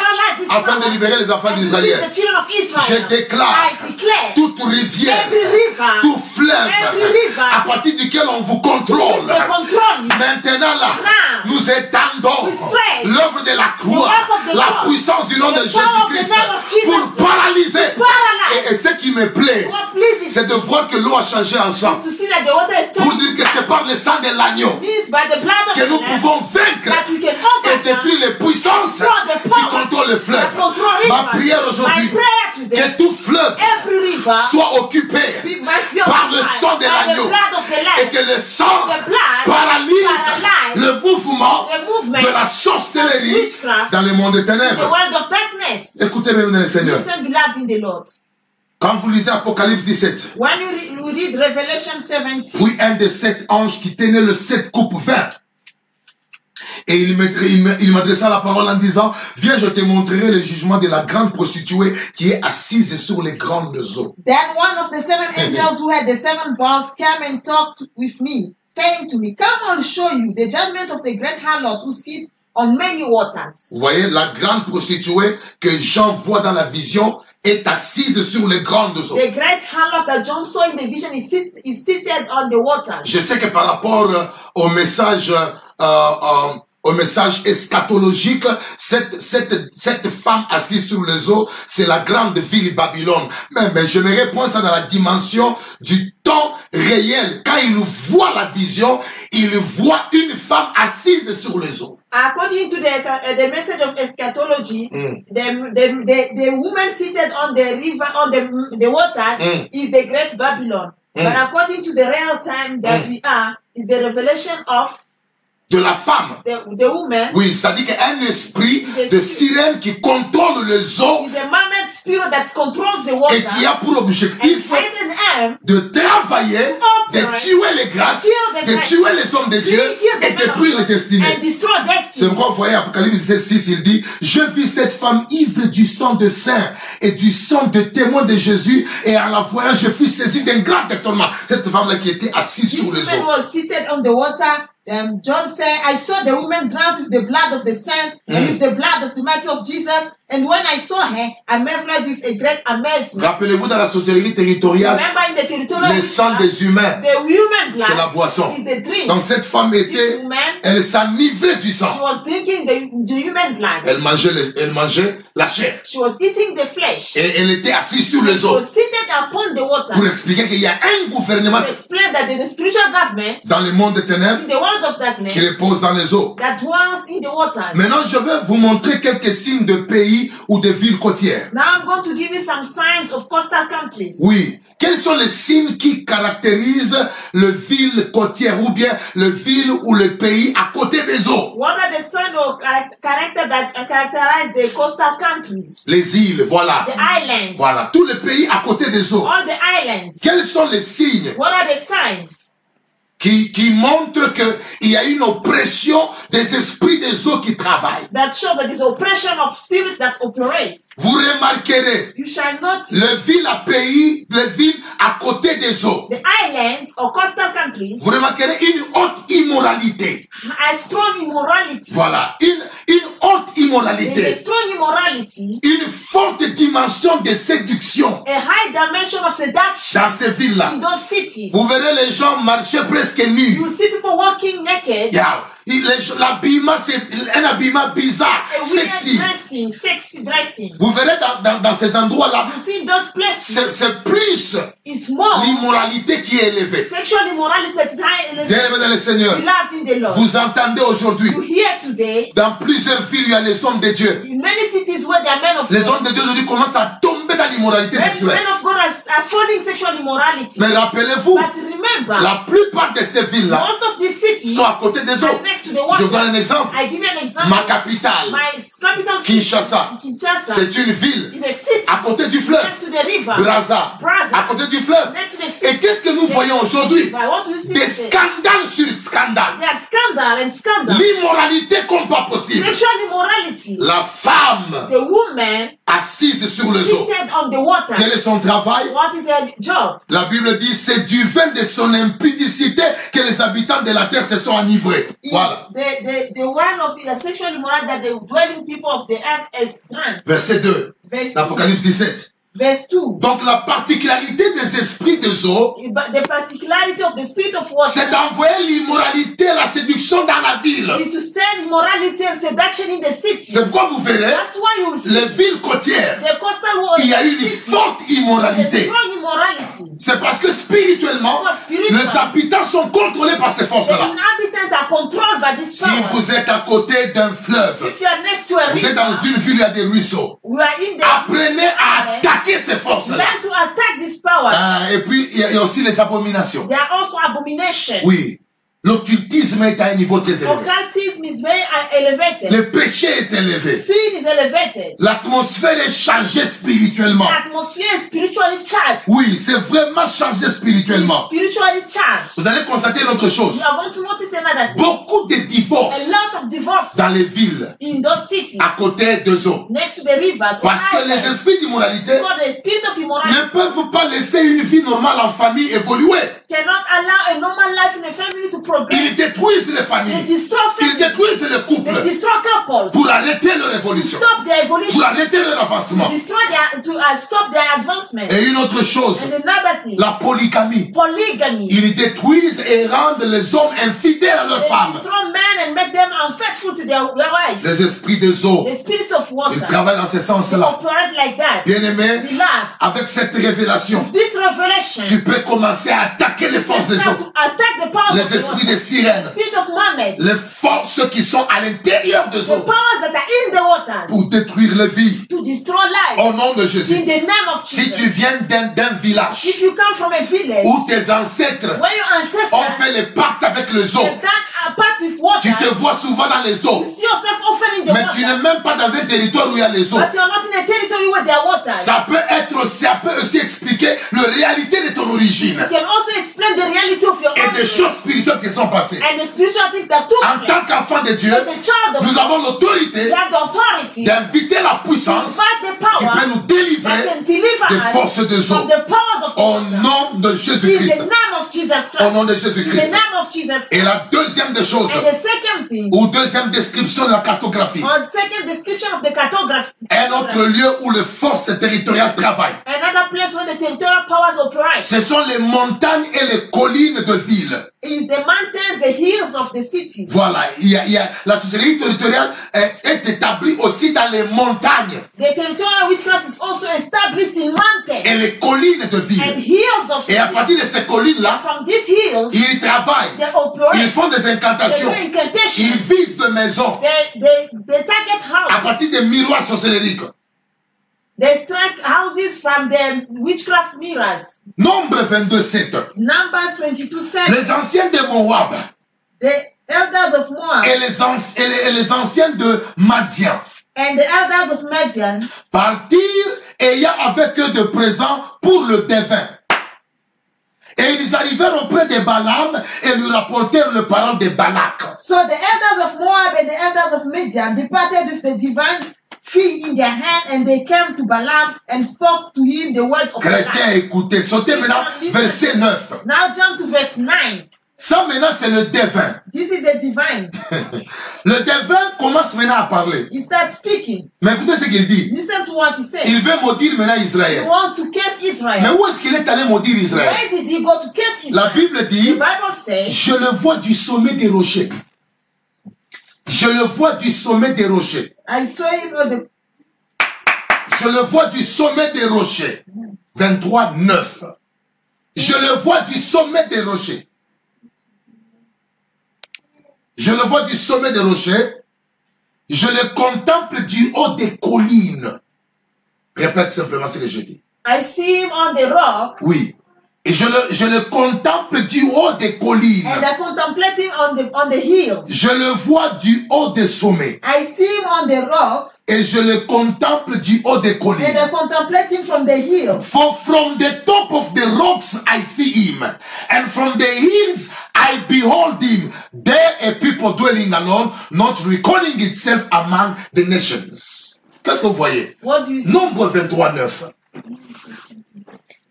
S1: afin de libérer les enfants d'Israël.
S2: the.
S1: Je déclare
S2: I declare
S1: toute rivière,
S2: every river,
S1: tout fleuve à partir duquel on vous contrôle. Maintenant là, nous étendons l'œuvre de la croix, la puissance du nom de Jésus-Christ pour paralyser. Et, et ce qui me plaît, c'est de voir que l'eau a changé en sang. Pour dire que c'est par le sang de l'agneau que nous pouvons vaincre et détruire les puissances
S2: the
S1: qui contrôlent le fleuve. Ma prière aujourd'hui, que tout fleuve soit occupé par le sang de l'agneau et que le sang paralyse le mouvement de la sorcellerie dans le monde des ténèbres. Écoutez bien, le Seigneur. Quand vous lisez Apocalypse 17,
S2: When you read Revelation 17,
S1: oui, un des sept anges qui tenait le sept coupes vertes. Et il m'adressa la parole en disant, viens, je te montrerai le jugement de la grande prostituée qui est assise sur les grandes eaux.
S2: then one of the seven angels who had the seven bowls came and talked with me, saying to me, Come, I'll show you the judgment of the great harlot who sits on many waters.
S1: Vous voyez, la grande prostituée que Jean voit dans la vision est assise sur les grandes eaux.
S2: The great harlot that John saw in the vision is, sit, is seated on the waters.
S1: Je sais que par rapport euh, au message, euh, euh, au message eschatologique, cette, cette, cette femme assise sur les eaux, c'est la grande ville Babylone. Mais, mais j'aimerais prendre ça dans la dimension du temps réel. Quand il voit la vision, il voit une femme assise sur les eaux.
S2: According to the, uh, the message of eschatology,
S1: Mm.
S2: the, the, the, the woman seated on the river, on the, the waters,
S1: Mm.
S2: is the great Babylon.
S1: Mm.
S2: But according to the real time that
S1: Mm.
S2: we are, is the revelation of
S1: De la femme.
S2: the, the woman
S1: Oui, c'est-à-dire qu'un esprit de sirène qui contrôle les eaux et qui a pour objectif de travailler, de tuer les grâces, de tuer les hommes de Dieu et détruire les destinées. C'est pourquoi vous voyez Apocalypse 6, il dit, je vis cette femme ivre du sang de saints et du sang de témoins de Jésus et en la voyant, je fus saisi d'un grand étonnement. Cette femme-là qui était assise sur les eaux.
S2: Was seated on the water. Um, John said, I saw the woman drunk with the blood of the saint and
S1: Mm.
S2: with the blood of the martyr of Jesus. And when I saw her, I marveled with a great amazement.
S1: Rappelez-vous dans la sorcellerie territoriale, le sang des humains, c'est la boisson.
S2: is the drink.
S1: Donc cette femme était, elle s'enivrait du
S2: she
S1: sang.
S2: was drinking the, the human blood.
S1: Elle mangeait, le- elle mangeait la chair.
S2: She was eating the flesh.
S1: Et elle était assise sur les
S2: she
S1: eaux.
S2: was seated upon the water
S1: pour expliquer qu'il y a un gouvernement
S2: that there's a spiritual government
S1: dans le monde des ténèbres
S2: in the world of
S1: qui
S2: darkness
S1: repose dans les eaux.
S2: that dwells in the waters.
S1: Maintenant, je vais vous montrer quelques signes de pays ou de villes côtières.
S2: Now I'm going to give you some signs of coastal countries.
S1: Oui. Quels sont les signes qui caractérisent le ville côtière ou bien le ville ou le pays à côté des eaux?
S2: What are the signs or charac- character that characterize the coastal countries?
S1: Les îles, voilà.
S2: The islands.
S1: Voilà. Tous les pays à côté des eaux.
S2: All the islands.
S1: Quels sont les signes?
S2: What are the signs?
S1: Qui, qui montrent qu'il y a une oppression des esprits des eaux qui travaillent?
S2: that shows that oppression of spirit that operates?
S1: Vous remarquerez
S2: You shall not
S1: les villes à pays, les villes à côté des eaux.
S2: the islands or coastal countries
S1: Vous remarquerez une haute immoralité.
S2: a strong immorality.
S1: Voilà. Une, une haute
S2: a
S1: immoralité.
S2: strong immorality,
S1: Une forte dimension de séduction
S2: a high dimension of seduction
S1: dans ces villes-là.
S2: in those cities.
S1: Vous verrez les gens marcher presque nus.
S2: You see people walking naked,
S1: Yeah. L'habillement, c'est un habillement bizarre, sexy.
S2: dressing, sexy dressing.
S1: Vous verrez dans, dans, dans ces endroits-là,
S2: You see in those places,
S1: c'est plus
S2: it's more
S1: l'immoralité qui est élevée.
S2: sexual immorality that is high
S1: Bien
S2: elevated.
S1: aimé dans le Seigneur, vous entendez aujourd'hui,
S2: You hear today,
S1: dans plusieurs villes, il y a les hommes de Dieu.
S2: in many cities where there are men of
S1: Les hommes de Dieu aujourd'hui commencent à tomber dans l'immoralité sexuelle.
S2: men of God are, are falling sexual immorality.
S1: Mais rappelez-vous,
S2: But remember,
S1: la plupart ces villes-là
S2: most of these cities
S1: sont à côté des
S2: the
S1: Je vous donne un exemple. Ma capitale, Kinshasa, c'est une ville à côté du fleuve. Brazza. à côté du fleuve. Et qu'est-ce que nous voyons aujourd'hui? Des scandales sur scandales. L'immoralité comme pas possible. La femme assise sur les eaux. Quel est son travail?
S2: What is her job?
S1: La Bible dit c'est du vin de son impudicité que les habitants de la terre se sont enivrés. Voilà.
S2: The, the, the one of the sexual immorality that the dwelling people of the earth is drunk.
S1: Verset 2,
S2: Verse,
S1: l'Apocalypse 17.
S2: Verse 2.
S1: Donc la particularité des esprits des eaux,
S2: But the particularity of the spirit of water
S1: c'est d'envoyer l'immoralité la séduction dans la ville.
S2: is to send immorality and seduction in the city.
S1: C'est pourquoi vous verrez,
S2: That's why you see
S1: les villes côtières,
S2: the coastal waters.
S1: il y a une forte immoralité. C'est parce que spirituellement, les habitants sont contrôlés par ces forces-là.
S2: inhabitants are controlled by this
S1: Si vous êtes à côté d'un fleuve,
S2: If you are next to a
S1: vous êtes dans une ville, il y a des ruisseaux. Apprenez à attaquer ces forces-là.
S2: learn to attack this power.
S1: Ah, et puis, il y, y a aussi les abominations.
S2: There are also abominations.
S1: Oui. L'occultisme est à un niveau très élevé.
S2: Occultism is very elevated.
S1: Le péché est élevé.
S2: Sin is elevated.
S1: L'atmosphère est chargée spirituellement.
S2: The atmosphere is spiritually charged.
S1: Oui, c'est vraiment chargé spirituellement.
S2: spiritually charged.
S1: Vous allez constater une autre chose.
S2: You are going to notice another thing.
S1: Beaucoup de
S2: A
S1: divorces
S2: lot of divorce
S1: dans les villes à côté des eaux.
S2: next to the rivers. or
S1: Parce que les esprits d'immoralité ne peuvent pas laisser une vie normale en famille évoluer. Ils détruisent les familles. Ils détruisent les
S2: They
S1: couples
S2: destroy couples.
S1: pour arrêter leur évolution,
S2: Stop their evolution.
S1: pour arrêter leur avancement.
S2: Their to uh, stop their advancement.
S1: Et une autre chose,
S2: And another thing,
S1: la polygamie.
S2: polygamy.
S1: Ils détruisent et rendent les hommes infidèles à leurs femmes.
S2: destroy men and make them unfaithful to their, their wife.
S1: Les esprits des eaux,
S2: The spirits of
S1: ils travaillent dans ce sens-là.
S2: operate like that.
S1: Bien aimé, avec cette révélation,
S2: this
S1: tu peux commencer à attaquer les forces des
S2: of
S1: les esprits des sirènes,
S2: of
S1: les forces qui sont à l'intérieur des
S2: the
S1: eaux pour détruire les vies.
S2: to destroy lives.
S1: Au nom de
S2: In
S1: Jésus.
S2: the name of
S1: Si tu viens d'un village
S2: If you come from a village
S1: où tes ancêtres ont fait les pactes avec les eaux, tu te vois souvent dans les eaux, mais tu n'es même pas dans un territoire où il y a les eaux. Ça peut être, ça peut aussi expliquer la réalité de ton origine et des choses spirituelles qui sont passées. En tant qu'enfant de Dieu, nous avons l'autorité d'inviter la puissance qui peut nous délivrer des forces de
S2: from
S1: eau.
S2: the powers of
S1: Au nom de Jésus-Christ. Au nom de Jésus-Christ. Et la deuxième des choses, ou deuxième description de la cartographie, un autre lieu où les forces territoriales travaillent. Ce sont les montagnes et les collines de villes.
S2: Is the mountains, the hills of the cities.
S1: Voilà, il y a, il y a- la société territoriale est, est établie aussi dans les montagnes.
S2: The territorial witchcraft is also established in mountains
S1: et les collines de
S2: and
S1: ville.
S2: hills of
S1: Et à partir de ces collines-là, ils travaillent.
S2: they
S1: Ils
S2: operate.
S1: font des
S2: They
S1: incantations.
S2: do incantation.
S1: Ils visent des maisons
S2: They, they, they target
S1: à
S2: houses.
S1: partir des miroirs sorcellériques.
S2: They strike houses from the witchcraft mirrors.
S1: Nombre 22, 7.
S2: Numbers 22 7.
S1: Les anciens de Moab
S2: The elders of Moab
S1: et les, anci- et les- et les anciens de Madian
S2: and the elders of Midian
S1: partirent ayant avec eux de présents pour le devin. Et ils arrivèrent auprès de Balaam et lui rapportèrent le parole de Balak.
S2: So the elders of Moab and the elders of Midian departed with the divine fee in their hand, and they came to Balaam and spoke to him the words of
S1: Chrétiens,
S2: Balaam.
S1: écoutez, sautez maintenant verset 9.
S2: Now jump to verse 9.
S1: Ça maintenant c'est le devin.
S2: This is the divine.
S1: Le devin commence maintenant à parler.
S2: He starts speaking.
S1: Mais écoutez ce qu'il dit.
S2: Listen to what he says.
S1: Il veut maudire maintenant
S2: He
S1: Israël.
S2: wants to curse
S1: Mais
S2: Israel.
S1: où est-ce qu'il est allé maudire Israël?
S2: Where did he go to curse
S1: La
S2: Israel?
S1: Bible
S2: The
S1: dit,
S2: Bible says,
S1: je le vois du sommet des rochers. Je le vois du sommet des rochers.
S2: I saw him on the
S1: Je le vois du sommet des rochers. 23, 9. Je le vois du sommet des rochers. Je le vois du sommet des rochers. Je le contemple du haut des collines. Répète simplement ce que je dis.
S2: I see him on the rock,
S1: Oui. Et je le, je le contemple du haut des collines.
S2: and I contemplate him on the on the hills.
S1: Je le vois du haut des sommets.
S2: I see him on the rock,
S1: Et je le contemple du haut des
S2: and
S1: collines.
S2: I contemplate him from the hills.
S1: For from the top of the rocks I see him, and from the hills I behold him. There a people dwelling alone, not reckoning itself among the nations. Qu'est-ce que vous voyez?
S2: What do you see?
S1: Nombre 23, 9.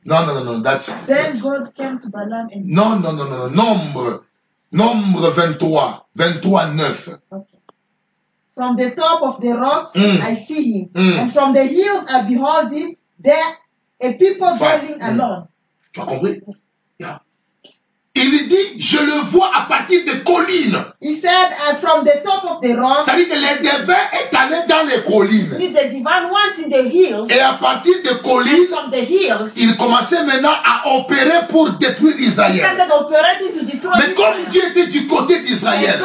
S1: Non, non, non, non, that's,
S2: Then
S1: that's-
S2: God came to Balaam and said,
S1: non, non, non, non, non, nombre, nombre 23, 23, 9.
S2: okay. From the top of the rocks
S1: Mm.
S2: I see him,
S1: Mm.
S2: and from the hills I behold him. There a people dwelling
S1: Mm.
S2: alone.
S1: Tu as compris? Yeah. Il je le vois à partir des collines.
S2: He said, and from the top of the rock,
S1: C'est-à-dire que le devin est allé dans les collines.
S2: means the divine went in the hills,
S1: Et à partir des collines,
S2: from the hills,
S1: il commençait maintenant à opérer pour détruire
S2: he
S1: Israël.
S2: started operating to destroy
S1: Mais comme
S2: Israel.
S1: Dieu était du côté d'Israël,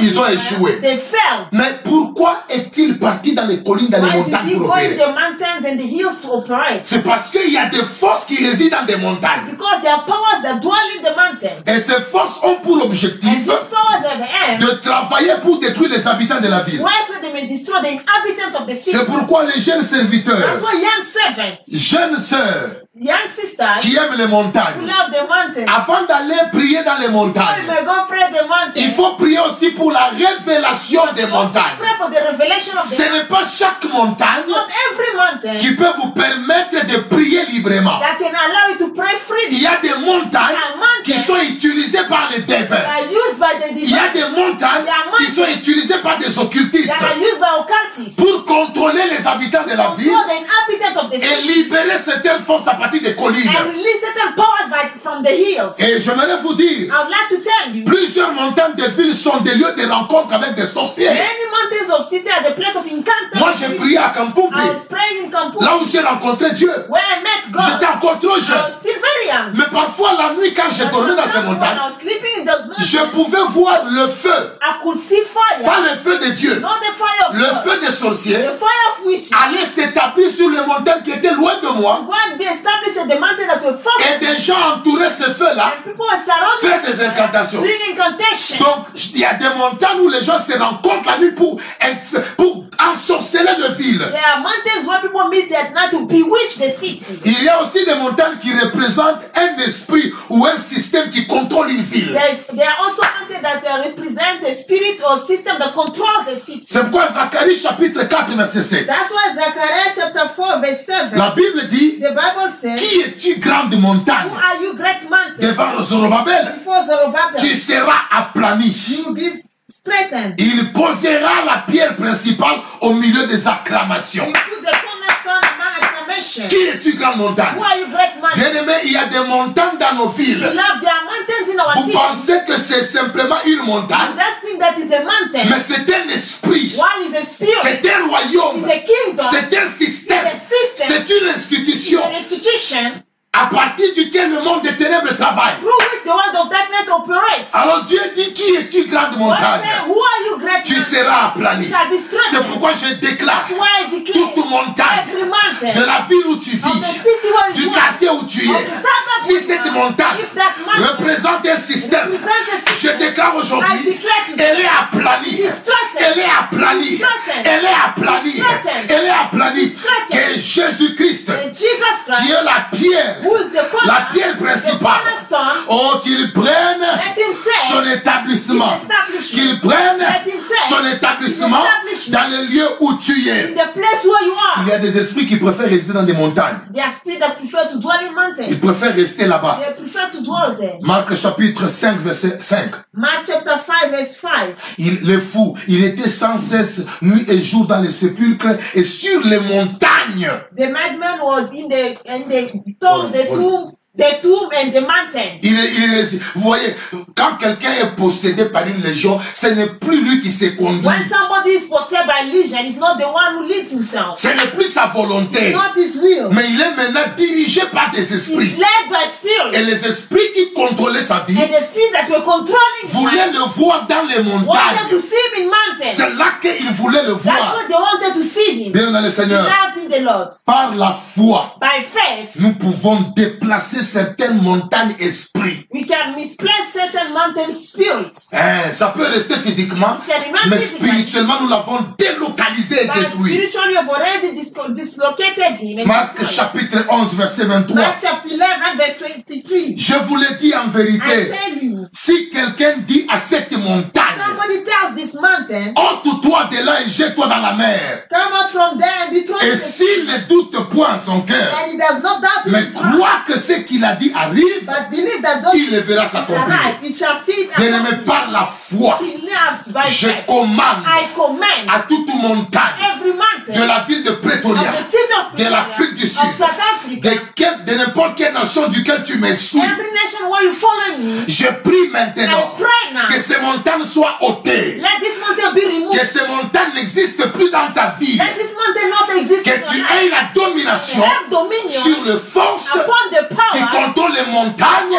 S1: Ils ont échoué.
S2: They fell.
S1: mais pourquoi est-il parti dans les collines, dans les
S2: Why did
S1: montagnes
S2: he
S1: pour
S2: go
S1: opérer
S2: the mountains and the hills to operate?
S1: C'est parce qu'il y a des forces qui résident dans des montagnes.
S2: Because there are powers that dwell in the mountains.
S1: Et ces forces ont pour objectif de travailler pour détruire les habitants de la ville. C'est pourquoi les jeunes serviteurs, jeunes sœurs
S2: young sisters
S1: qui aiment les montagnes, avant d'aller prier dans les montagnes, il faut prier aussi pour la révélation des montagnes. Ce n'est pas chaque montagne qui peut vous permettre de prier librement.
S2: that can allow you to pray freely.
S1: Il y a des montagnes qui sont utilisées par les
S2: the
S1: Il y a des montagnes qui sont utilisées par des occultistes pour contrôler les habitants de la ville et libérer certaines forces à partir des collines.
S2: and release certain powers by, from the hills.
S1: Et j'aimerais vous dire,
S2: I would like to tell you,
S1: plusieurs montagnes de villes sont des lieux de rencontre avec des sorciers.
S2: many mountains of city are the place of encounter.
S1: Moi, j'ai prié à Kampumpi,
S2: I was praying in Kampu,
S1: là où j'ai rencontré Dieu.
S2: where I met God.
S1: J'étais encore trop
S2: I
S1: jeune.
S2: was still very young.
S1: Mais parfois, la nuit, quand je
S2: But
S1: dormais dans ces montagnes,
S2: I was sleeping in those
S1: je
S2: mountains,
S1: pouvais voir le feu,
S2: I could see fire.
S1: pas le feu de Dieu,
S2: Not the fire of
S1: le
S2: God.
S1: feu des sorciers,
S2: The fire of witches.
S1: allait s'établir sur les montagnes qui étaient loin de moi.
S2: Go and be mountain that
S1: Et des gens entouraient ce feu-là, faire des incantations. Donc, il y a des montagnes où les gens se rencontrent la nuit pour, pour ensorceler le ville.
S2: There are mountains where people meet at night to bewitch the city.
S1: Il y a aussi des montagnes qui représentent un esprit ou un système qui contrôle une ville.
S2: There, is, there are also mountains that uh, represent a spirit or system that controls the city.
S1: C'est pourquoi Zacharie chapitre 4 verset 7.
S2: That's why chapter 4 verse 7,
S1: La Bible dit,
S2: the Bible
S1: qui es-tu grande montagne?
S2: Who are you great mountain?
S1: devant Zorobabel
S2: Before Zerubbabel,
S1: Tu seras aplani.
S2: you will be straightened.
S1: Il posera la pierre principale au milieu des acclamations.
S2: You
S1: Qui es-tu grande montagne?
S2: Who are you great?
S1: Bien aimé, il y a des montagnes dans nos villes.
S2: Beloved, there are mountains in our
S1: Vous pensez que c'est simplement une montagne,
S2: Just think that is a mountain.
S1: mais c'est un esprit,
S2: One is a spirit.
S1: c'est un royaume,
S2: It's a kingdom.
S1: c'est un système,
S2: It's a system.
S1: c'est une
S2: an institution
S1: à partir duquel le monde des ténèbres travaille.
S2: through which the world of darkness operates.
S1: Alors Dieu dit, qui es-tu grande montagne?
S2: said, Who are you, great
S1: Tu seras aplani. C'est pourquoi je déclare toute montagne de la ville où tu vis, du quartier où tu es, si cette montagne représente un système, je déclare aujourd'hui, elle est aplanie. Elle est aplanie. Elle est aplanie. Elle est aplanie. Que Jésus-Christ, qui est la pierre, la pierre principale, oh, qu'il prenne son établissement. Qu'il prenne son établissement dans le lieu où tu es.
S2: the place where you
S1: Il y
S2: are.
S1: a des esprits qui préfèrent rester dans des montagnes. Ils préfèrent rester là-bas. Marc chapitre 5, verset 5.
S2: Mark chapter 5 verse 5.
S1: Il, les fous, il était sans cesse nuit et jour dans les sépulcres et sur les montagnes.
S2: The madman was in the in the tomb,
S1: Hold-
S2: tomb, the tomb and the mountains.
S1: Il est, il est- vous voyez, quand quelqu'un est possédé par une légion, ce n'est plus lui qui se conduit.
S2: When somebody is possessed by legion, it's not the one who leads himself.
S1: Ce n'est plus sa volonté.
S2: It's not his will.
S1: Mais il est maintenant dirigé par des
S2: He's
S1: esprits.
S2: led by spirit.
S1: Et les esprits qui contrôlaient sa vie
S2: And the spirits that were controlling
S1: voulaient le voir dans les
S2: wanted to
S1: montagnes.
S2: see him in mountains.
S1: C'est là qu'ils voulaient le
S2: That's
S1: voir.
S2: what they wanted to see him.
S1: Bien dans le Seigneur.
S2: in the Lord.
S1: Par la foi,
S2: By faith,
S1: nous pouvons déplacer certaines montagnes esprits.
S2: we can misplace certain mountain spirits.
S1: Hein, ça peut rester physiquement, mais spirituellement, nous l'avons délocalisé et
S2: But
S1: détruit.
S2: spiritually, you've already disco- dislocated him.
S1: Marc chapitre 11, verset 23.
S2: Mark chapter 11, verse 23.
S1: Je vous l'ai dit en
S2: I
S1: vérité,
S2: tell you,
S1: si quelqu'un dit à cette montagne,
S2: somebody tells this mountain,
S1: ôte-toi de là et jette-toi dans la mer,
S2: come out from there and be thrown
S1: et s'il ne doute point son cœur,
S2: And he does not doubt
S1: mais croit que ce qu'il a dit arrive, il le verra s'accomplir.
S2: arrive, it shall see it
S1: Bien aimé,
S2: accomplished.
S1: par la foi, je commande à toute montagne de la ville de Pretoria, de l'Afrique du Sud, de, de n'importe quelle nation duquel tu me suis, je prie maintenant que ces montagnes soient ôtées, que ces montagnes n'existent plus dans ta vie, que tu aies la domination sur
S2: the
S1: qui contrôlent les montagnes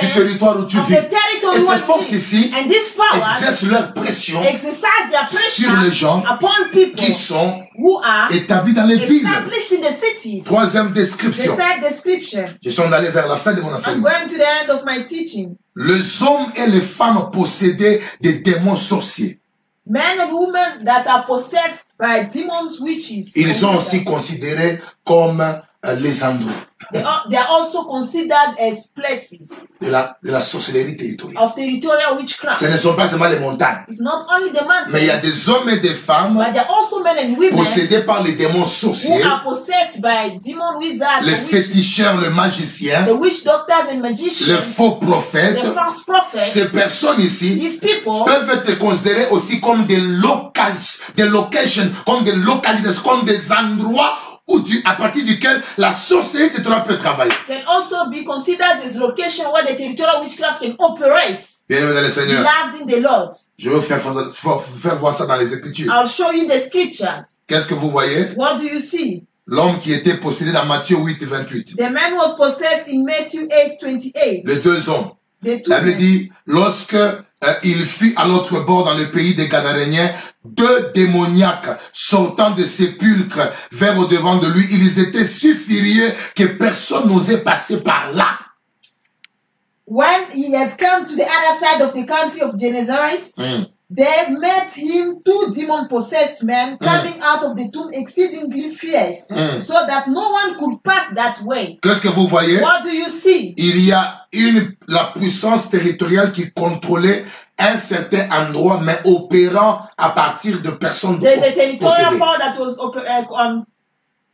S1: du territoire où tu vis. Et ces forces ici exercent leur pression sur les gens
S2: pressure upon people
S1: qui sont
S2: who are
S1: établis dans les villes. Troisième description. Je suis allé vers la fin de mon
S2: I'm
S1: enseignement.
S2: going to the end of my teaching.
S1: Les hommes et les femmes possédés des démons sorciers.
S2: Men and women that are possessed by demons, witches.
S1: Ils sont aussi considérés comme les endroits
S2: They are, they are also considered as places
S1: de la, de la sorcellerie territoriale.
S2: of territorial witchcraft.
S1: Ce ne sont pas seulement les montagnes,
S2: It's not only the
S1: mais il y a des hommes et des femmes
S2: but there are also men and women
S1: possédés par les démons
S2: who
S1: sorciers,
S2: are possessed by demon wizards,
S1: les féticheurs, les magiciens,
S2: the witch doctors and
S1: les
S2: magicians,
S1: faux prophètes.
S2: the false prophets.
S1: Ces personnes ici
S2: These people
S1: peuvent être considérées aussi comme des locals, des locations, comme des localisations, comme des endroits où du, à partir duquel la sorcellerie territoriale peut travailler.
S2: can also be considered as location where the territorial witchcraft can operate.
S1: Bien dans le Seigneur,
S2: Loved in the Lord.
S1: je vais vous faire, faire, voir ça dans les Écritures.
S2: I'll show you the scriptures.
S1: Qu'est-ce que vous voyez?
S2: What do you see?
S1: L'homme qui était possédé dans Matthieu 8, 28.
S2: The man was possessed in Matthew 8 28.
S1: Les deux hommes.
S2: The two
S1: La Bible dit, lorsque euh, il fut à l'autre bord dans le pays des Gadaréniens, deux démoniaques sortant des sépulcres vers au devant de lui, ils étaient si furieux que personne n'osait passer par là.
S2: When he had come to the other side of the country of Gennesaret, They met him two demon possessed men coming out of the tomb exceedingly fierce,
S1: Mm.
S2: so that no one could pass that way.
S1: Qu'est-ce que vous voyez?
S2: What do you see?
S1: Il y a une, la puissance territoriale qui contrôlait un certain endroit, mais opérant à partir de personnes
S2: There's a territorial
S1: possédées.
S2: power that was oper- um,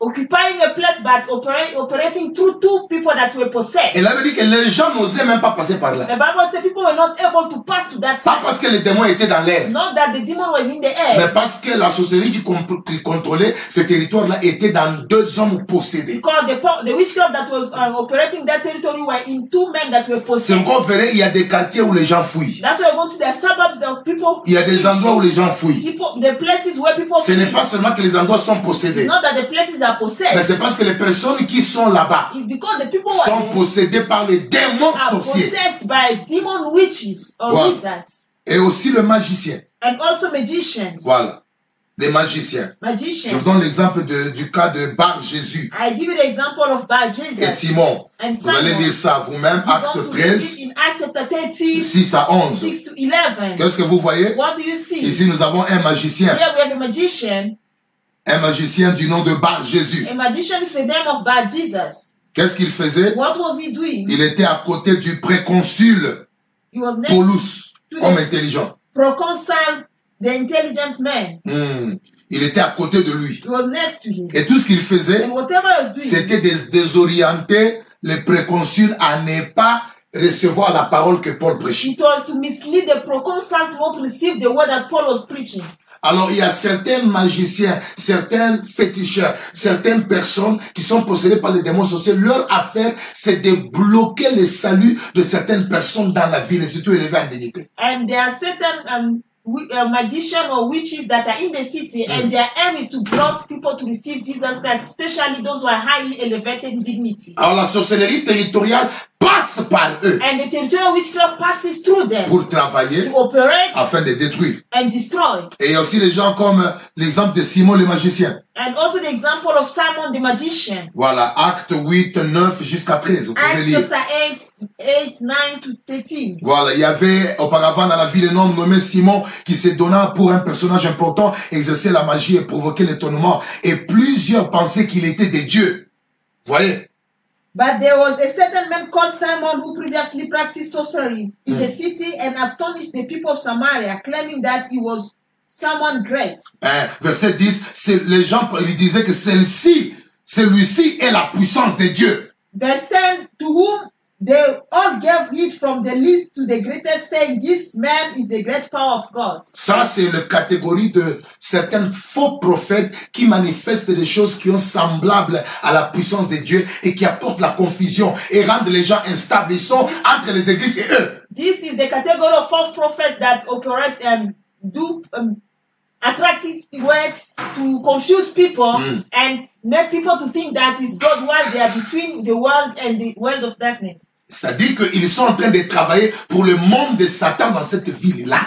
S2: occupying a place but opera- operating through two people that were possessed.
S1: Et là, veut dire que les gens n'osaient même pas passer par là.
S2: The Bible says people were not able to pass to that
S1: Pas
S2: side.
S1: parce que les démons étaient dans l'air,
S2: Not that the demon was in the
S1: mais
S2: air,
S1: parce que la sorcellerie qui, qui contrôlait ce territoire-là était dans deux hommes possédés.
S2: because the, the witchcraft that was um, operating that territory were in two men that were
S1: C'est
S2: possessed.
S1: encore vrai, il y a des quartiers où les gens fuient.
S2: That's why going to the suburbs, the people,
S1: Il y a des endroits où les gens fuient.
S2: people, the places where people
S1: Ce n'est pas seulement que les endroits sont
S2: It's
S1: possédés,
S2: not that the places are are
S1: Mais
S2: possessed.
S1: c'est parce que les personnes qui sont là-bas
S2: It's because the people who are
S1: sont possédées par les démons sorciers
S2: possessed by demon witches or
S1: Voilà.
S2: wizards
S1: et aussi le magicien.
S2: and also magicians.
S1: Voilà, les magiciens. Je
S2: Magicians.
S1: vous donne l'exemple du cas de Bar Jésus
S2: I give you the example of Bar
S1: et
S2: Jesus
S1: Simon.
S2: and
S1: Vous allez lire ça vous-même, acte
S2: going to read
S1: 13,
S2: it in Acts chapter 13,
S1: 6 à 11.
S2: 6 to 11.
S1: Qu'est-ce que vous voyez?
S2: What do you see?
S1: Ici, nous avons un magicien,
S2: Here we have a magician,
S1: un magicien du nom de Bar Jésus.
S2: a magician with the name of Bar Jesus.
S1: Qu'est-ce qu'il faisait?
S2: What was he doing?
S1: Il était à côté du préconsul
S2: He was next
S1: Paulus, homme intelligent.
S2: proconsul, the intelligent man.
S1: Hmm. Il était à côté de lui.
S2: He was next to him.
S1: Et tout ce qu'il faisait,
S2: And whatever he was doing,
S1: c'était de désorienter les préconsuls à ne pas recevoir la parole que Paul prêchait.
S2: it was to mislead the proconsul to not receive the word that Paul was preaching.
S1: Alors, il y a certains magiciens, certains féticheurs, certaines personnes qui sont possédées par les démons sociaux. Leur affaire, c'est de bloquer le salut de certaines personnes dans la ville et surtout élever en dignité.
S2: And there are certain um, uh, magicians or witches that are in the city, and their aim is to block people to receive Jesus Christ, especially those who are highly elevated in dignity.
S1: Alors, la sorcellerie territoriale passe par eux
S2: And the territorial witchcraft passes through them
S1: pour travailler
S2: to operate
S1: afin de détruire.
S2: and destroy.
S1: Et il y a aussi les gens comme l'exemple de Simon le magicien.
S2: And also the example of Simon the magician.
S1: Voilà, acte 8, 9 jusqu'à 13. Vous pouvez
S2: Acts
S1: lire.
S2: chapter 8, 8, 9 to 13.
S1: Voilà, il y avait auparavant dans la ville un homme nommé Simon qui se donna pour un personnage important, exercer la magie et provoquer l'étonnement. Et plusieurs pensaient qu'il était des dieux. Voyez?
S2: But there was a certain man called Simon who previously practiced sorcery in the hmm. city and astonished the people of Samaria, claiming that he was someone great.
S1: Hein, Verset 10, c'est- les gens ils disaient que celle-ci, celui-ci est la puissance de Dieu.
S2: Verse 10 To whom they all gave heed from the least to the greatest, saying, This man is the great power of God.
S1: Ça, c'est la catégorie de certains faux prophètes qui manifestent des choses qui sont semblables à la puissance de Dieu et qui apportent la confusion et rendent les gens instables. Ils sont entre les églises et eux.
S2: This is the category of false prophets that operate and do um, attractive works to confuse people and make people to think that is God while they are between the world and the world of darkness.
S1: C'est-à-dire qu'ils sont en train de travailler pour le monde de Satan dans cette ville-là.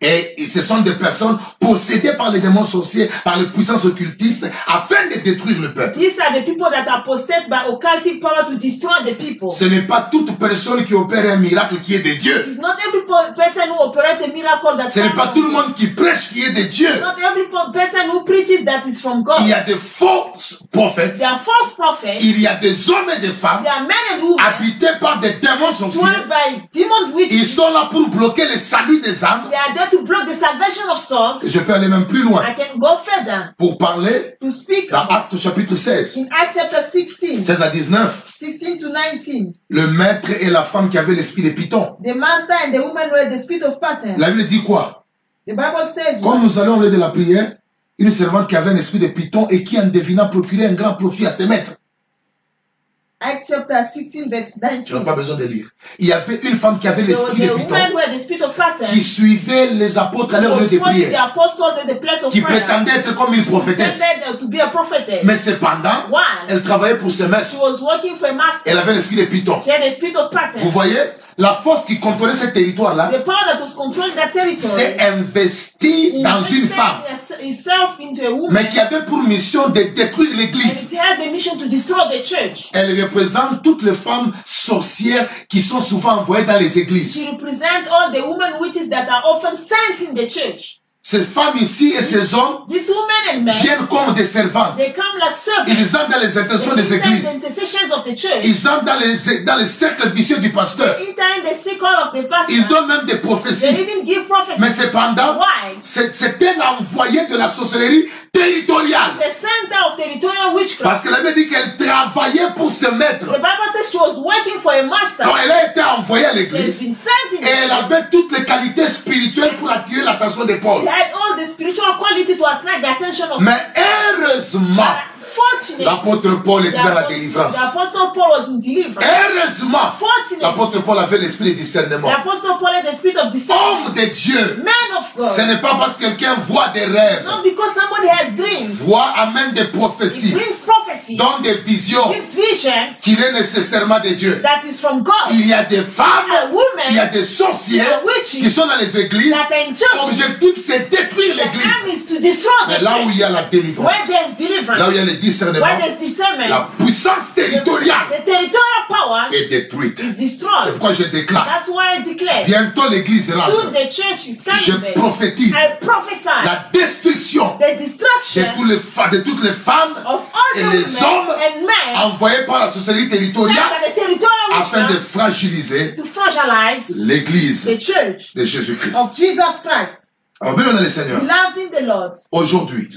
S1: Et ce sont des personnes possédées par les démons sorciers, par les puissances occultistes, afin de détruire le peuple.
S2: These are the people that are possessed by occultic power to destroy the people.
S1: Ce n'est pas toute personne qui opère un miracle qui est de Dieu.
S2: It's not every po- person who operates a miracle that
S1: Ce n'est pas tout le monde qui prêche qui est de Dieu.
S2: Not every po- person who preaches that is from God.
S1: Il y a des faux prophètes.
S2: There are false prophets.
S1: Il y a des hommes et des femmes
S2: There are men and women
S1: habités par des démons sorciers.
S2: by demons
S1: Ils sont là pour bloquer le salut des âmes.
S2: they are there to block the salvation of souls.
S1: Je peux aller même plus loin
S2: I can go further
S1: pour parler
S2: to speak
S1: dans Acte chapitre 16,
S2: in Acts chapter 16,
S1: 16 à 19.
S2: 16 to 19.
S1: Le maître et la femme qui avaient l'esprit de Python.
S2: The master and the woman were the spirit of pattern.
S1: La Bible dit quoi?
S2: The Bible says
S1: Quand nous allons au lieu de la prière, une servante qui avait un esprit de Python et qui en devinant procurait un grand profit à ses maîtres.
S2: Acts chapter 16, verse
S1: Tu n'as
S2: 19.
S1: pas besoin de lire. Il y avait une femme qui avait l'esprit de Python qui suivait les apôtres à leur lieu de prière,
S2: apostles at the place of
S1: qui
S2: prayer.
S1: prétendait être comme une prophétesse. Mais cependant, elle travaillait pour ses maîtres.
S2: she was working for a master.
S1: Elle avait l'esprit de Python. Vous voyez, la force qui contrôlait ce territoire-là s'est investie dans une femme,
S2: itself into a woman.
S1: mais qui avait pour mission de détruire l'église. Elle représente toutes les femmes sorcières qui sont souvent envoyées dans les églises.
S2: She represents all the women witches that are often sent in the church.
S1: Ces femmes ici et ces hommes viennent comme des servantes. Ils entrent dans les intentions des églises. Ils entrent dans les, dans les cercles vicieux du pasteur. Ils donnent même des prophéties. Mais cependant, c'est un envoyé de la sorcellerie territoriale. Parce que la Bible dit qu'elle travaillait pour se mettre. Donc elle a été envoyée à l'église et elle avait toutes les qualités spirituelles pour attirer l'attention de Paul.
S2: Had all the spiritual quality to attract the attention of
S1: Mais heureusement, L'apôtre Paul était dans la délivrance.
S2: the apostle Paul was in deliverance.
S1: Heureusement, l'apôtre Paul avait l'esprit de discernement.
S2: the apostle Paul had the spirit of
S1: Homme
S2: discernment.
S1: de Dieu,
S2: Man of
S1: ce
S2: God.
S1: n'est pas parce que quelqu'un voit des rêves,
S2: Not because somebody has dreams.
S1: voit, amène des prophéties,
S2: brings prophecy,
S1: donne des visions,
S2: gives visions
S1: qu'il est nécessairement de Dieu.
S2: that is from God.
S1: Il y a des femmes, il y a des
S2: witches
S1: qui sont dans les églises. L'objectif, c'est détruire l'église. Mais là où il y a la délivrance, là où il y a le discernement, la puissance territoriale
S2: the territorial powers
S1: est détruite. C'est pourquoi je déclare,
S2: That's why I declare.
S1: bientôt l'église
S2: church is
S1: Je prophétise la destruction
S2: the
S1: de, toutes les femmes
S2: of all
S1: et les
S2: women
S1: hommes envoyés par la société territoriale afin de fragiliser l'église de Jésus-Christ. Alors, bien dans le Seigneur, aujourd'hui,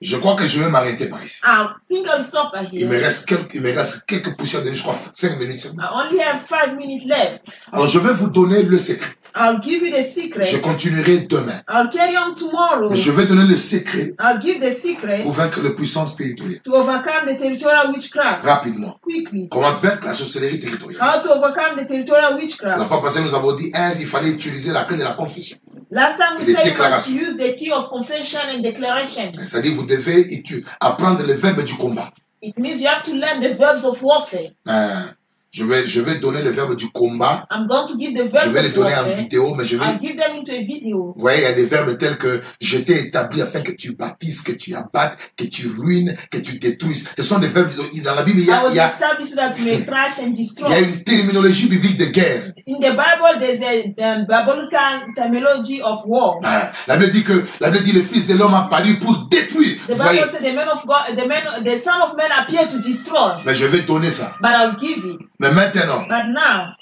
S1: je crois que je vais m'arrêter par ici.
S2: I think I'll stop right
S1: Il me reste quelques, il me reste quelques poussières de nuit, je crois 5 minutes seulement.
S2: I only have five minutes left.
S1: Alors, je vais vous donner le secret.
S2: I'll give you the
S1: Je
S2: secret.
S1: continuerai demain.
S2: I'll carry on tomorrow.
S1: Mais je vais donner le secret
S2: I'll give the secret
S1: pour vaincre les puissances territoriales.
S2: to overcome the territorial witchcraft
S1: Rapidement.
S2: quickly.
S1: Comment vaincre la sorcellerie territoriale?
S2: How to overcome the territorial
S1: La
S2: witchcraft.
S1: fois passée, nous avons dit, un, il fallait utiliser la clé de la confession.
S2: Last time we said you must use the key of confession and declarations.
S1: C'est-à-dire, vous devez apprendre le verbe du combat.
S2: It means you have to learn the verbs of warfare.
S1: Euh, je vais, je vais donner le verbe du combat.
S2: I'm going to give the
S1: Je vais les donner en vidéo, mais je vais
S2: I'll give them into a video.
S1: Vous voyez, il y a des verbes tels que je t'ai établi afin que tu bâtisses, que tu abattes, que tu ruines, que tu détruises. Ce sont des verbes, dans la Bible, il y
S2: I
S1: a,
S2: was
S1: il y a,
S2: established so that you may crash and
S1: il y a
S2: destroy.
S1: une terminologie biblique de guerre.
S2: In the Bible, there's a um, biblical terminology of war.
S1: Ah, La Bible dit que, la Bible dit le Fils de l'homme a paru pour détruire.
S2: The Bible says the man of God, the man, the Son of Man appeared to destroy.
S1: mais je vais donner ça.
S2: But I'll give it.
S1: Mais maintenant,
S2: But now,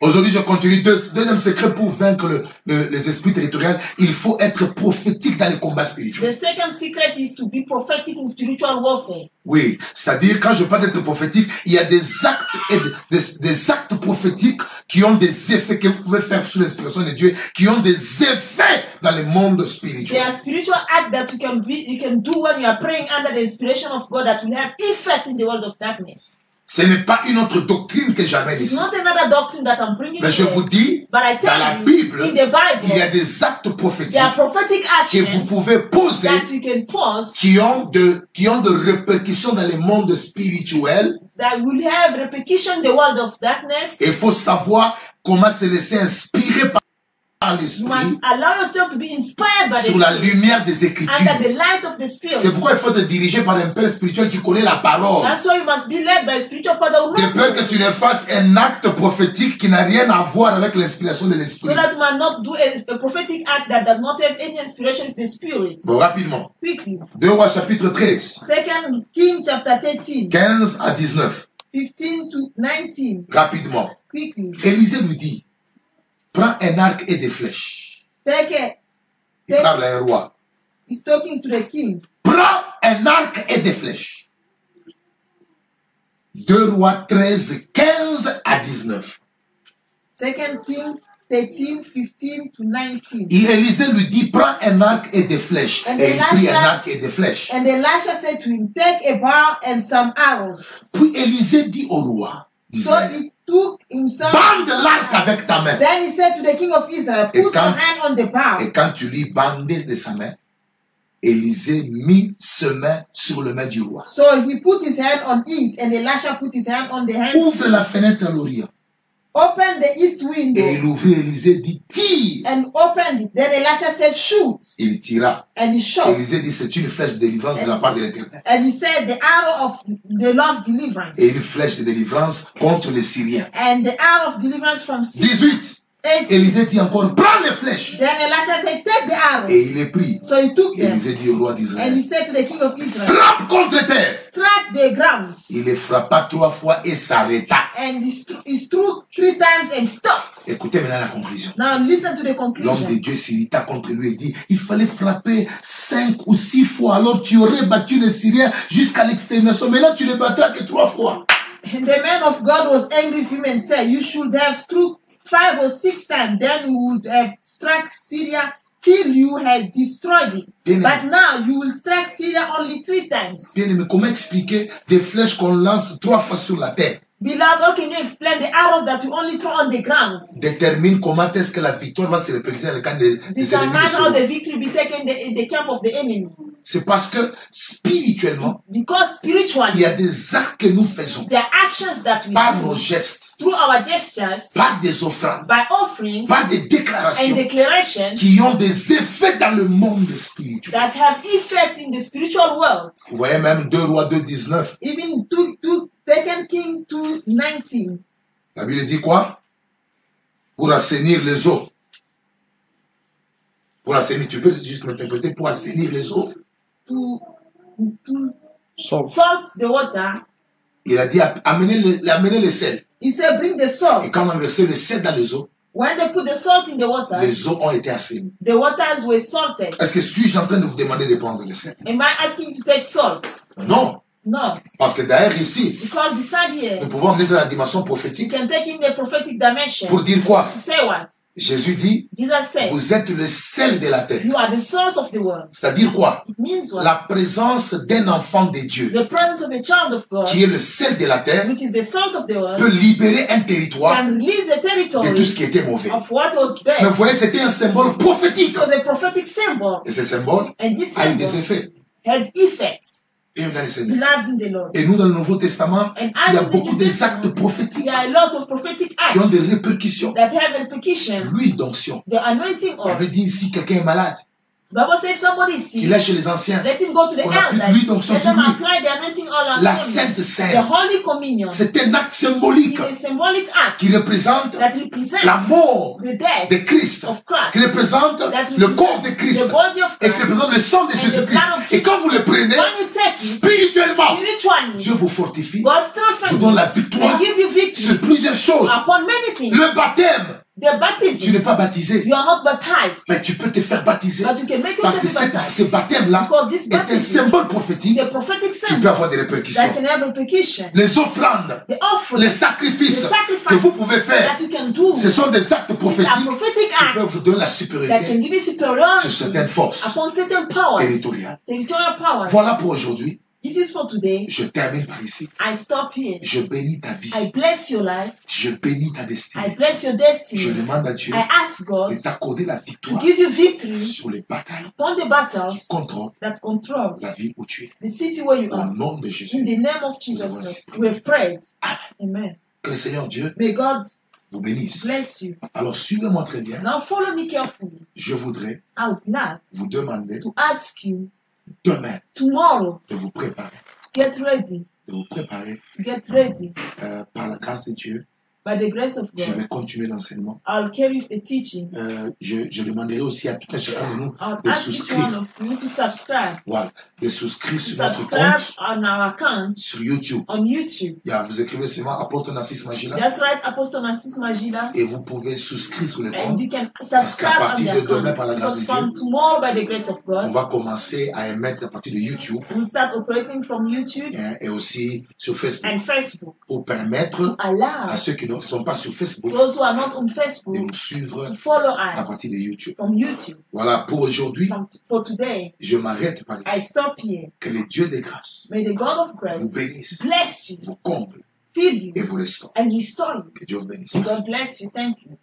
S1: aujourd'hui, je continue. Deux- deuxième secret pour vaincre le- le- les esprits territoriaux, il faut être prophétique dans les combats spirituels.
S2: the second secret is to be prophetic in spiritual warfare.
S1: Oui, c'est-à-dire quand je parle d'être prophétique, il y a des actes et de- des, des actes prophétiques qui ont des effets que vous pouvez faire sous l'inspiration de Dieu, qui ont des effets dans le monde
S2: There
S1: spirituel.
S2: are spiritual acts that you can be, you can do when you are praying under the inspiration of God that will have effect in the world of darkness.
S1: Ce n'est pas une autre doctrine que
S2: It's
S1: ici.
S2: not another doctrine that I'm bringing
S1: Mais je vous dis, dans la Bible, il y a des actes prophétiques que vous pouvez poser
S2: that you can pause
S1: qui ont de, qui ont de répercussions dans le monde spirituel.
S2: that will have repercussion in the world of darkness.
S1: Et il faut savoir comment se laisser inspirer par
S2: You
S1: l'esprit
S2: must allow yourself to be inspired by the
S1: sur la lumière des Écritures.
S2: the light of the Spirit.
S1: C'est pourquoi il faut te diriger par un père spirituel qui connaît la parole.
S2: That's why you must be led by a spiritual father who
S1: De peur que tu ne fasses un acte prophétique qui n'a rien à voir avec l'inspiration de l'esprit.
S2: that you might not do a, a prophetic act that does not have any inspiration of the Spirit.
S1: Bon, rapidement.
S2: Quickly.
S1: 2 Rois chapitre 13,
S2: Second King chapter 13,
S1: 15 à 19.
S2: 15 to 19.
S1: Rapidement. Élisée lui dit, prends un arc et des flèches.
S2: Take a,
S1: Il
S2: take,
S1: parle à un roi.
S2: he's talking to the king.
S1: Prends un arc et des flèches. 2 Rois 13, 15 à 19.
S2: Second King 13, 15 to 19.
S1: Et Élisée lui dit, prends un arc et des flèches.
S2: And
S1: Et il prit un arc et des flèches.
S2: And Elisha said to him, Take a bow and some arrows.
S1: Puis Élisée dit au roi
S2: So he took himself.
S1: bande l'arc avec ta main.
S2: Then he said to the king of Israel,
S1: Et
S2: Put
S1: quand-
S2: your hand on the bow.
S1: Et quand tu lui bandais de sa main, Élisée mit ses mains sur le main du roi.
S2: So he put his hand on it, and Elisha put his hand on the hand.
S1: Ouvre la fenêtre à l'Orient.
S2: Open the east
S1: Et il ouvrit Élisée dit, tire.
S2: And opened it. Then Elisha said, Shoot.
S1: Il tira.
S2: And he shot.
S1: Élisée dit, c'est une flèche de délivrance de la part de l'Éternel.
S2: And he said, The arrow of the Lord's deliverance.
S1: Et une flèche de délivrance contre les Syriens.
S2: And the arrow of deliverance from Syria.
S1: 18.
S2: 18.
S1: Élisée dit encore, prends les flèches. Et il les prit.
S2: So he took them.
S1: Élisée dit au roi d'Israël, frappe contre terre.
S2: Strike the ground.
S1: Il les frappa trois fois et s'arrêta.
S2: And he, st- he struck three times and stopped.
S1: Écoutez maintenant la conclusion.
S2: Now listen to the
S1: L'homme de. Dieu s'irrita contre lui et dit, il fallait frapper cinq ou six fois, alors tu aurais battu les Syriens jusqu'à l'extermination. Maintenant, tu ne les battras que trois fois.
S2: And the man of God was angry with him and said, You should have struck five or six times, then you would have struck Syria till you had destroyed it.
S1: Bien
S2: But now you will strike Syria only three times.
S1: bien aimé, comment expliquer des flèches qu'on lance trois fois sur la terre
S2: Beloved, can you explain the arrows that you only throw on the ground?
S1: détermine comment est-ce que la victoire va se répercuter dans le camp des, des ennemis.
S2: How the victory be taken in the, camp of the enemy.
S1: C'est parce que spirituellement,
S2: Because
S1: il y
S2: spiritually,
S1: a des actes que nous faisons
S2: the actions that we
S1: par
S2: do
S1: nos gestes,
S2: through our gestures,
S1: par des offrandes,
S2: by offerings
S1: par des
S2: and
S1: déclarations
S2: declarations
S1: qui ont des effets dans le monde spirituel.
S2: that have effect in the spiritual world.
S1: Vous voyez même 2 Rois 2, 19.
S2: Even to, to Second King 2 19.
S1: La Bible dit quoi? Pour assainir les eaux. Pour assainir, tu peux juste m'interpréter pour assainir les eaux.
S2: To, to
S1: Sauf.
S2: salt the water.
S1: Il a dit amener le, amener le sel.
S2: He said, Bring the
S1: Et
S2: salt.
S1: quand on a versé le sel dans les eaux,
S2: When they put the salt in the water,
S1: les eaux ont été assainies.
S2: the waters were salted.
S1: Est-ce que suis-je en train de vous demander de prendre le sel?
S2: Am I asking you to take salt?
S1: Non.
S2: No.
S1: Parce que derrière ici, nous pouvons amener ça dans la dimension prophétique.
S2: can take in the prophetic dimension.
S1: Pour dire quoi? Jésus dit,
S2: said,
S1: vous êtes le sel de la terre. C'est-à-dire quoi?
S2: It means what?
S1: La présence d'un enfant de Dieu,
S2: The presence of a child of God,
S1: qui est le sel de la terre,
S2: world,
S1: peut libérer un territoire de tout ce qui était mauvais.
S2: of what was
S1: Mais vous voyez, c'était un symbole prophétique. Et ce symbole
S2: and this
S1: a eu des effets.
S2: had effects.
S1: Et nous, dans le Nouveau Testament, il y a beaucoup des actes prophétiques qui ont des répercussions. L'huile d'onction. Avait dit si quelqu'un est malade,
S2: Sick,
S1: est chez les anciens.
S2: let him go to the
S1: On d'onction
S2: Let
S1: sur lui. La. Sainte Seine, c'est un acte symbolique qui représente la mort de Christ, qui représente le corps de Christ et qui représente le sang de Jésus-Christ. Et quand vous le prenez, spirituellement, Dieu vous fortifie, vous donne la victoire sur plusieurs choses. Le baptême,
S2: The
S1: tu n'es pas baptisé,
S2: you are not baptized,
S1: mais tu peux te faire baptiser.
S2: but you can make
S1: Parce que ce baptême-là est un symbole prophétique qui peut avoir des répercussions.
S2: can have repercussion.
S1: Les offrandes, les
S2: the
S1: sacrifices que vous pouvez faire,
S2: that you can do,
S1: ce sont des actes prophétiques qui peuvent vous donner la supériorité sur certaines forces territoriales. Voilà pour aujourd'hui.
S2: This is for today?
S1: Je termine par ici.
S2: I stop here.
S1: Je bénis ta vie.
S2: I bless your life.
S1: Je bénis ta
S2: I
S1: destinée.
S2: bless your
S1: Je
S2: destiny.
S1: demande à Dieu
S2: I ask
S1: de
S2: God
S1: t'accorder la
S2: to
S1: victoire
S2: give you victory
S1: sur les batailles
S2: upon the
S1: qui
S2: battles
S1: contrôlent
S2: that control
S1: la vie où tu es.
S2: the city where you
S1: Au
S2: are.
S1: nom de
S2: In
S1: Jésus.
S2: the name of Jesus Christ, we have prayed. Amen.
S1: Que le Seigneur Dieu
S2: May God
S1: vous bénisse.
S2: bless you.
S1: Alors suivez-moi très bien.
S2: Now follow me carefully.
S1: Je voudrais
S2: I would like
S1: vous demander
S2: to ask you
S1: demain
S2: tomorrow,
S1: de vous préparer.
S2: get ready,
S1: De vous préparer
S2: get ready
S1: euh, par la grâce de Dieu.
S2: by the grace of
S1: Je
S2: God.
S1: vais continuer l'enseignement.
S2: I'll carry the teaching.
S1: Euh, je, je demanderai aussi à tout un chacun de nous
S2: I'll
S1: de souscrire.
S2: one of you to subscribe.
S1: Voilà, de souscrire sur notre compte
S2: on our account
S1: sur YouTube.
S2: on YouTube.
S1: Yeah, vous écrivez seulement apôtre Narcisse Magila
S2: That's right, Apostle Narcis Magila.
S1: et vous pouvez souscrire sur le
S2: And
S1: compte.
S2: you can
S1: Parce qu'à
S2: subscribe on
S1: partir de demain, par la grâce de
S2: from tomorrow, by the grace of
S1: On
S2: God,
S1: va commencer à émettre à partir de YouTube
S2: we'll start operating from YouTube
S1: hein, et aussi sur Facebook
S2: and Facebook.
S1: pour permettre à ceux qui ne sont pas sur Facebook
S2: those who are not on
S1: de
S2: Facebook
S1: nous suivre à partir de YouTube.
S2: from YouTube.
S1: Voilà, pour aujourd'hui,
S2: for today,
S1: je m'arrête par
S2: I
S1: ici.
S2: stop
S1: Que le Dieu des grâces
S2: May the God of
S1: vous
S2: grace
S1: bénisse,
S2: bless you,
S1: vous comble et vous restaure.
S2: and restore you.
S1: Que Dieu vous bénisse.
S2: God bless you. Thank you.